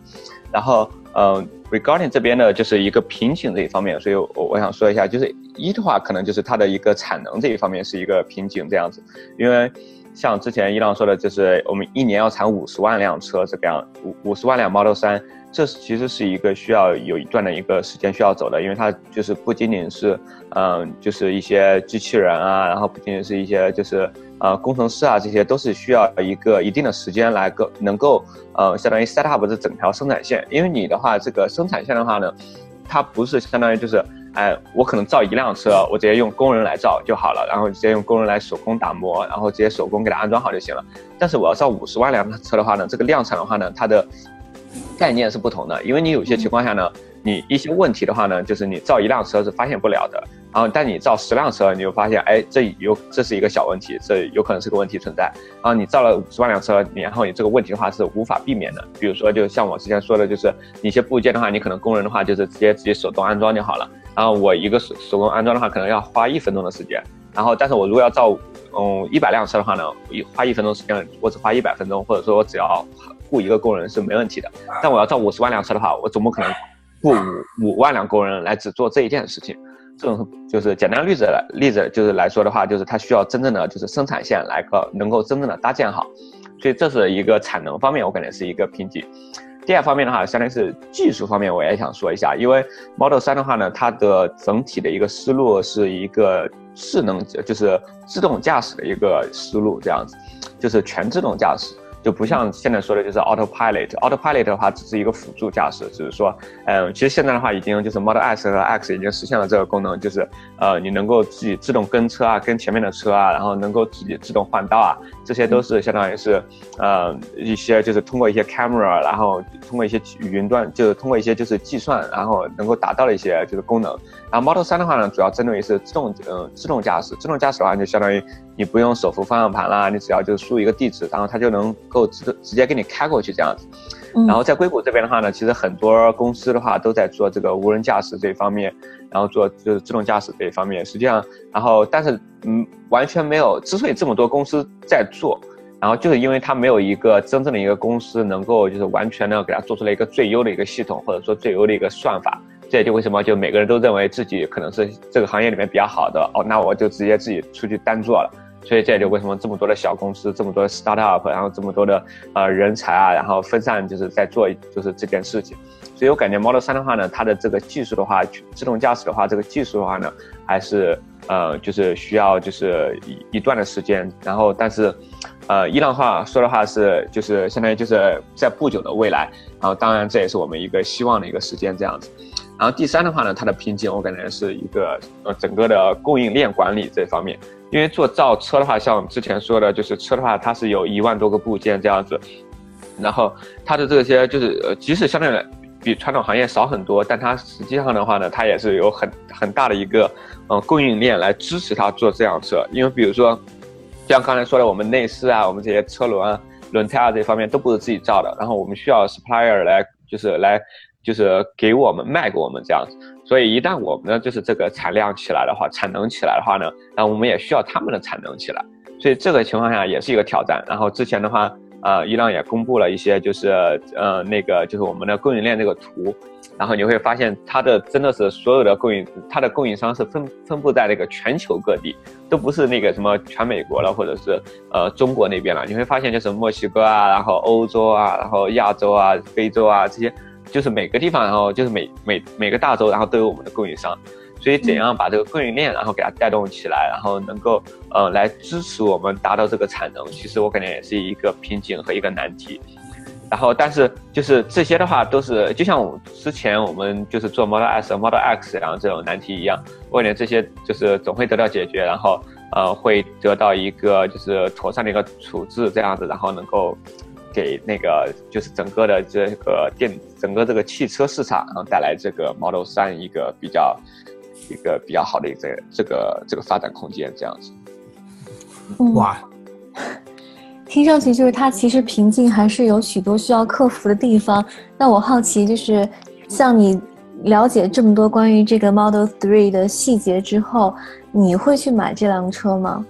然后，嗯，regarding 这边的就是一个瓶颈这一方面，所以我我想说一下，就是一的话，可能就是它的一个产能这一方面是一个瓶颈这样子，因为像之前伊朗说的，就是我们一年要产五十万辆车这个样，五五十万辆 Model 三。这其实是一个需要有一段的一个时间需要走的，因为它就是不仅仅是，嗯，就是一些机器人啊，然后不仅仅是一些就是呃工程师啊，这些都是需要一个一定的时间来够能够呃相当于 set up 这整条生产线。因为你的话，这个生产线的话呢，它不是相当于就是，哎，我可能造一辆车，我直接用工人来造就好了，然后直接用工人来手工打磨，然后直接手工给它安装好就行了。但是我要造五十万辆车的话呢，这个量产的话呢，它的概念是不同的，因为你有些情况下呢，你一些问题的话呢，就是你造一辆车是发现不了的，然后但你造十辆车，你就发现，哎，这有这是一个小问题，这有可能是个问题存在。然后你造了五十万辆车，然后你这个问题的话是无法避免的。比如说，就像我之前说的，就是一些部件的话，你可能工人的话就是直接自己手动安装就好了。然后我一个手手工安装的话，可能要花一分钟的时间。然后，但是我如果要造，嗯，一百辆车的话呢，一花一分钟时间，我只花一百分钟，或者说我只要。雇一个工人是没问题的，但我要造五十万辆车的话，我总不可能雇五五万辆工人来只做这一件事情。这种就是简单例子来例子就是来说的话，就是它需要真正的就是生产线来个能够真正的搭建好，所以这是一个产能方面，我感觉是一个瓶颈。第二方面的话，相当于是技术方面，我也想说一下，因为 Model 3的话呢，它的整体的一个思路是一个智能，就是自动驾驶的一个思路，这样子，就是全自动驾驶。就不像现在说的，就是 autopilot，autopilot 的话只是一个辅助驾驶，只是说，嗯，其实现在的话已经就是 Model S 和 X 已经实现了这个功能，就是呃，你能够自己自动跟车啊，跟前面的车啊，然后能够自己自动换道啊，这些都是相当于是，呃，一些就是通过一些 camera，然后通过一些云端，就是通过一些就是计算，然后能够达到的一些就是功能。然后 Model 3的话呢，主要针对于是自动，嗯，自动驾驶，自动驾驶的话就相当于。你不用手扶方向盘啦，你只要就是输一个地址，然后它就能够直直接给你开过去这样子。然后在硅谷这边的话呢，其实很多公司的话都在做这个无人驾驶这一方面，然后做就是自动驾驶这一方面。实际上，然后但是嗯，完全没有。之所以这么多公司在做，然后就是因为它没有一个真正的一个公司能够就是完全的给它做出来一个最优的一个系统，或者说最优的一个算法。这也就为什么就每个人都认为自己可能是这个行业里面比较好的哦，那我就直接自己出去单做了。所以这也就为什么这么多的小公司，这么多的 startup，然后这么多的呃人才啊，然后分散就是在做就是这件事情。所以我感觉 Model 3的话呢，它的这个技术的话，自动驾驶的话，这个技术的话呢，还是呃就是需要就是一一段的时间。然后但是，呃，伊朗话说的话是就是相当于就是在不久的未来。然后当然这也是我们一个希望的一个时间这样子。然后第三的话呢，它的瓶颈我感觉是一个呃整个的供应链管理这方面。因为做造车的话，像我们之前说的，就是车的话，它是有一万多个部件这样子，然后它的这些就是呃，即使相对来比传统行业少很多，但它实际上的话呢，它也是有很很大的一个嗯供应链来支持它做这辆车。因为比如说，像刚才说的，我们内饰啊，我们这些车轮、啊轮胎啊这方面都不是自己造的，然后我们需要 supplier 来就是来就是给我们卖给我们这样子。所以一旦我们的就是这个产量起来的话，产能起来的话呢，那我们也需要他们的产能起来。所以这个情况下也是一个挑战。然后之前的话，呃，伊朗也公布了一些就是呃那个就是我们的供应链这个图，然后你会发现它的真的是所有的供应，它的供应商是分分布在那个全球各地，都不是那个什么全美国了或者是呃中国那边了。你会发现就是墨西哥啊，然后欧洲啊，然后亚洲啊，非洲啊这些。就是每个地方，然后就是每每每个大洲，然后都有我们的供应商，所以怎样把这个供应链然后给它带动起来，然后能够呃来支持我们达到这个产能，其实我感觉也是一个瓶颈和一个难题。然后，但是就是这些的话，都是就像我之前我们就是做 Model S、Model X 然后这种难题一样，我感觉这些就是总会得到解决，然后呃会得到一个就是妥善的一个处置这样子，然后能够给那个就是整个的这个电整个这个汽车市场，然后带来这个 Model 三一个比较一个比较好的一个这个这个发展空间这样子。哇。听上去就是它其实瓶颈还是有许多需要克服的地方。那我好奇，就是像你了解这么多关于这个 Model Three 的细节之后，你会去买这辆车吗？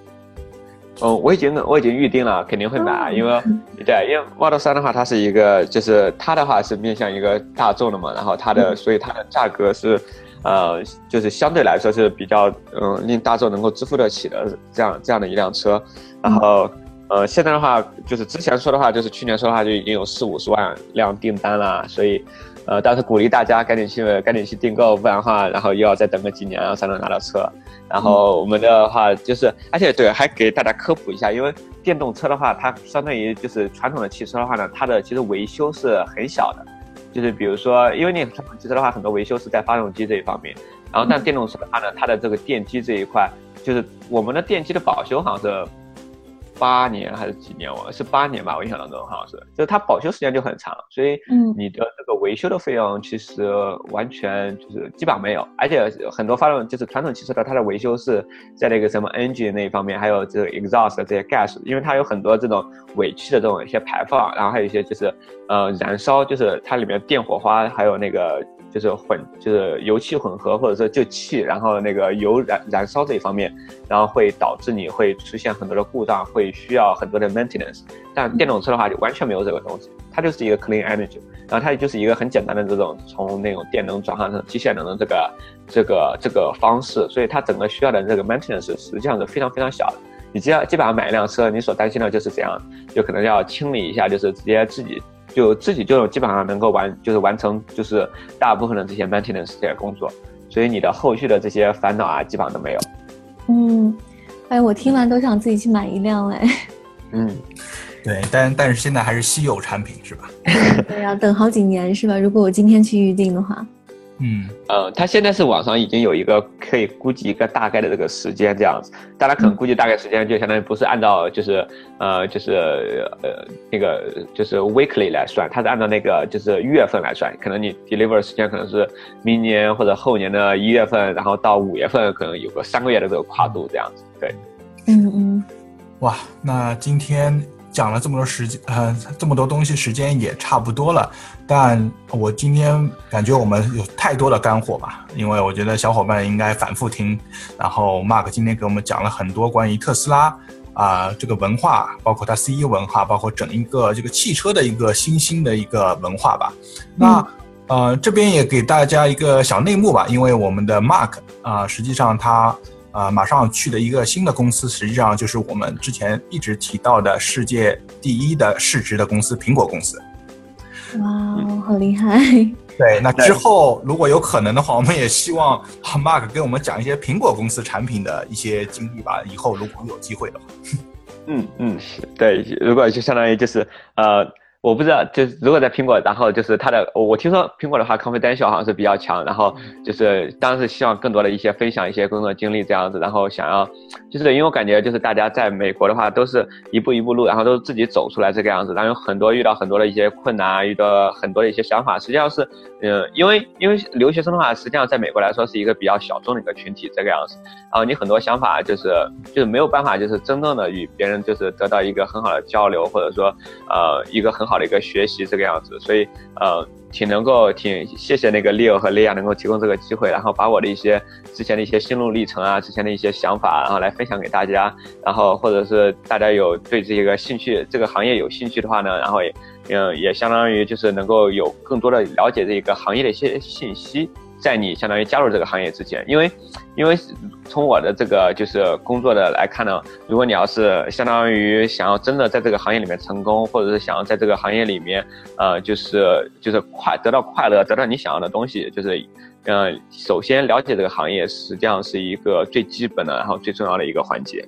哦，我已经我已经预定了，肯定会买，因为对，因为 Model 三的话，它是一个就是它的话是面向一个大众的嘛，然后它的所以它的价格是呃就是相对来说是比较嗯令大众能够支付得起的这样这样的一辆车，然后。呃，现在的话，就是之前说的话，就是去年说的话，就已经有四五十万辆订单了，所以，呃，但是鼓励大家赶紧去，赶紧去订购，不然的话，然后又要再等个几年，然后才能拿到车。然后我们的话就是，而且对，还给大家科普一下，因为电动车的话，它相当于就是传统的汽车的话呢，它的其实维修是很小的，就是比如说，因为你传统汽车的话，很多维修是在发动机这一方面，然后但电动车的话呢，它的这个电机这一块，就是我们的电机的保修好像是。八年还是几年？我是八年吧，我印象当中好像是，就是它保修时间就很长，所以你的这个维修的费用其实完全就是基本上没有，而且很多发动就是传统汽车的它的维修是在那个什么 engine 那一方面，还有这个 exhaust 这些 gas，因为它有很多这种尾气的这种一些排放，然后还有一些就是呃燃烧，就是它里面电火花还有那个。就是混，就是油气混合，或者说就气，然后那个油燃燃烧这一方面，然后会导致你会出现很多的故障，会需要很多的 maintenance。但电动车的话就完全没有这个东西，它就是一个 clean energy，然后它就是一个很简单的这种从那种电能转换成机械能的这个这个这个方式，所以它整个需要的这个 maintenance 实际上是非常非常小的。你只要基本上买一辆车，你所担心的就是怎样，就可能要清理一下，就是直接自己。就自己就基本上能够完，就是完成，就是大部分的这些 maintenance 这些工作，所以你的后续的这些烦恼啊，基本上都没有。嗯，哎，我听完都想自己去买一辆哎。嗯，对，但但是现在还是稀有产品是吧？对，呀等好几年是吧？如果我今天去预定的话。嗯，呃，它现在是网上已经有一个可以估计一个大概的这个时间这样子，大家可能估计大概时间就相当于不是按照就是呃就是呃那个就是 weekly 来算，它是按照那个就是月份来算，可能你 deliver 时间可能是明年或者后年的一月份，然后到五月份可能有个三个月的这个跨度这样子，对，嗯嗯，哇，那今天。讲了这么多时间，呃，这么多东西，时间也差不多了。但我今天感觉我们有太多的干货吧，因为我觉得小伙伴应该反复听。然后 Mark 今天给我们讲了很多关于特斯拉啊这个文化，包括它 CEO 文化，包括整一个这个汽车的一个新兴的一个文化吧。那呃这边也给大家一个小内幕吧，因为我们的 Mark 啊，实际上他。啊，马上去的一个新的公司，实际上就是我们之前一直提到的世界第一的市值的公司——苹果公司。哇，好厉害！对，那之后如果有可能的话，我们也希望 Mark 给我们讲一些苹果公司产品的一些经历吧。以后如果有机会的话，嗯嗯，是对，如果就相当于就是呃。我不知道，就是如果在苹果，然后就是它的，我听说苹果的话，confidential 好像是比较强，然后就是当时希望更多的一些分享一些工作经历这样子，然后想要，就是因为我感觉就是大家在美国的话都是一步一步路，然后都是自己走出来这个样子，然后有很多遇到很多的一些困难，遇到很多的一些想法，实际上是，嗯，因为因为留学生的话，实际上在美国来说是一个比较小众的一个群体这个样子，然后你很多想法就是就是没有办法就是真正的与别人就是得到一个很好的交流，或者说呃一个很。好的一个学习这个样子，所以呃，挺能够挺谢谢那个 Leo 和 Lea 能够提供这个机会，然后把我的一些之前的一些心路历程啊，之前的一些想法，然后来分享给大家，然后或者是大家有对这个兴趣，这个行业有兴趣的话呢，然后也嗯也相当于就是能够有更多的了解这个行业的一些信息，在你相当于加入这个行业之前，因为因为从我的这个就是工作的来看呢，如果你要是相当于想要真的在这个行业里面成功，或者是想要在这个行业里面呃就是就是快得到快乐，得到你想要的东西，就是呃首先了解这个行业，实际上是一个最基本的，然后最重要的一个环节。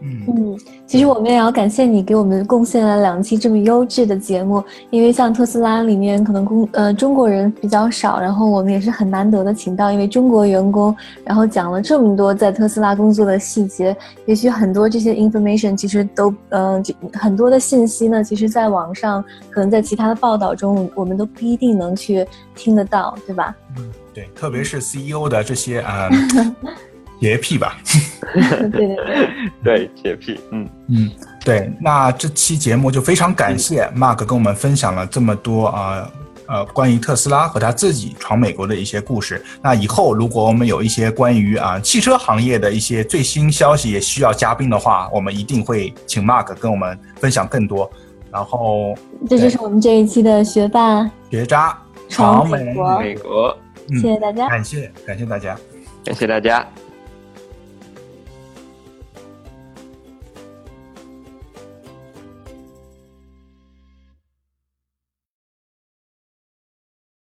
嗯嗯，其实我们也要感谢你给我们贡献了两期这么优质的节目，因为像特斯拉里面可能工呃中国人比较少，然后我们也是很难得的请到一位中国员工，然后讲了这么多在特斯拉工作的细节，也许很多这些 information 其实都嗯、就很多的信息呢，其实在网上可能在其他的报道中，我们都不一定能去听得到，对吧？嗯，对，特别是 CEO 的这些嗯 洁癖吧。对 对对。对，洁癖，嗯嗯，对，那这期节目就非常感谢 Mark 跟我们分享了这么多啊呃关于特斯拉和他自己闯美国的一些故事。那以后如果我们有一些关于啊汽车行业的一些最新消息，也需要嘉宾的话，我们一定会请 Mark 跟我们分享更多。然后这就是我们这一期的学霸，学渣闯闯美美国美国，嗯谢谢大家。感谢感谢大家。感谢大家。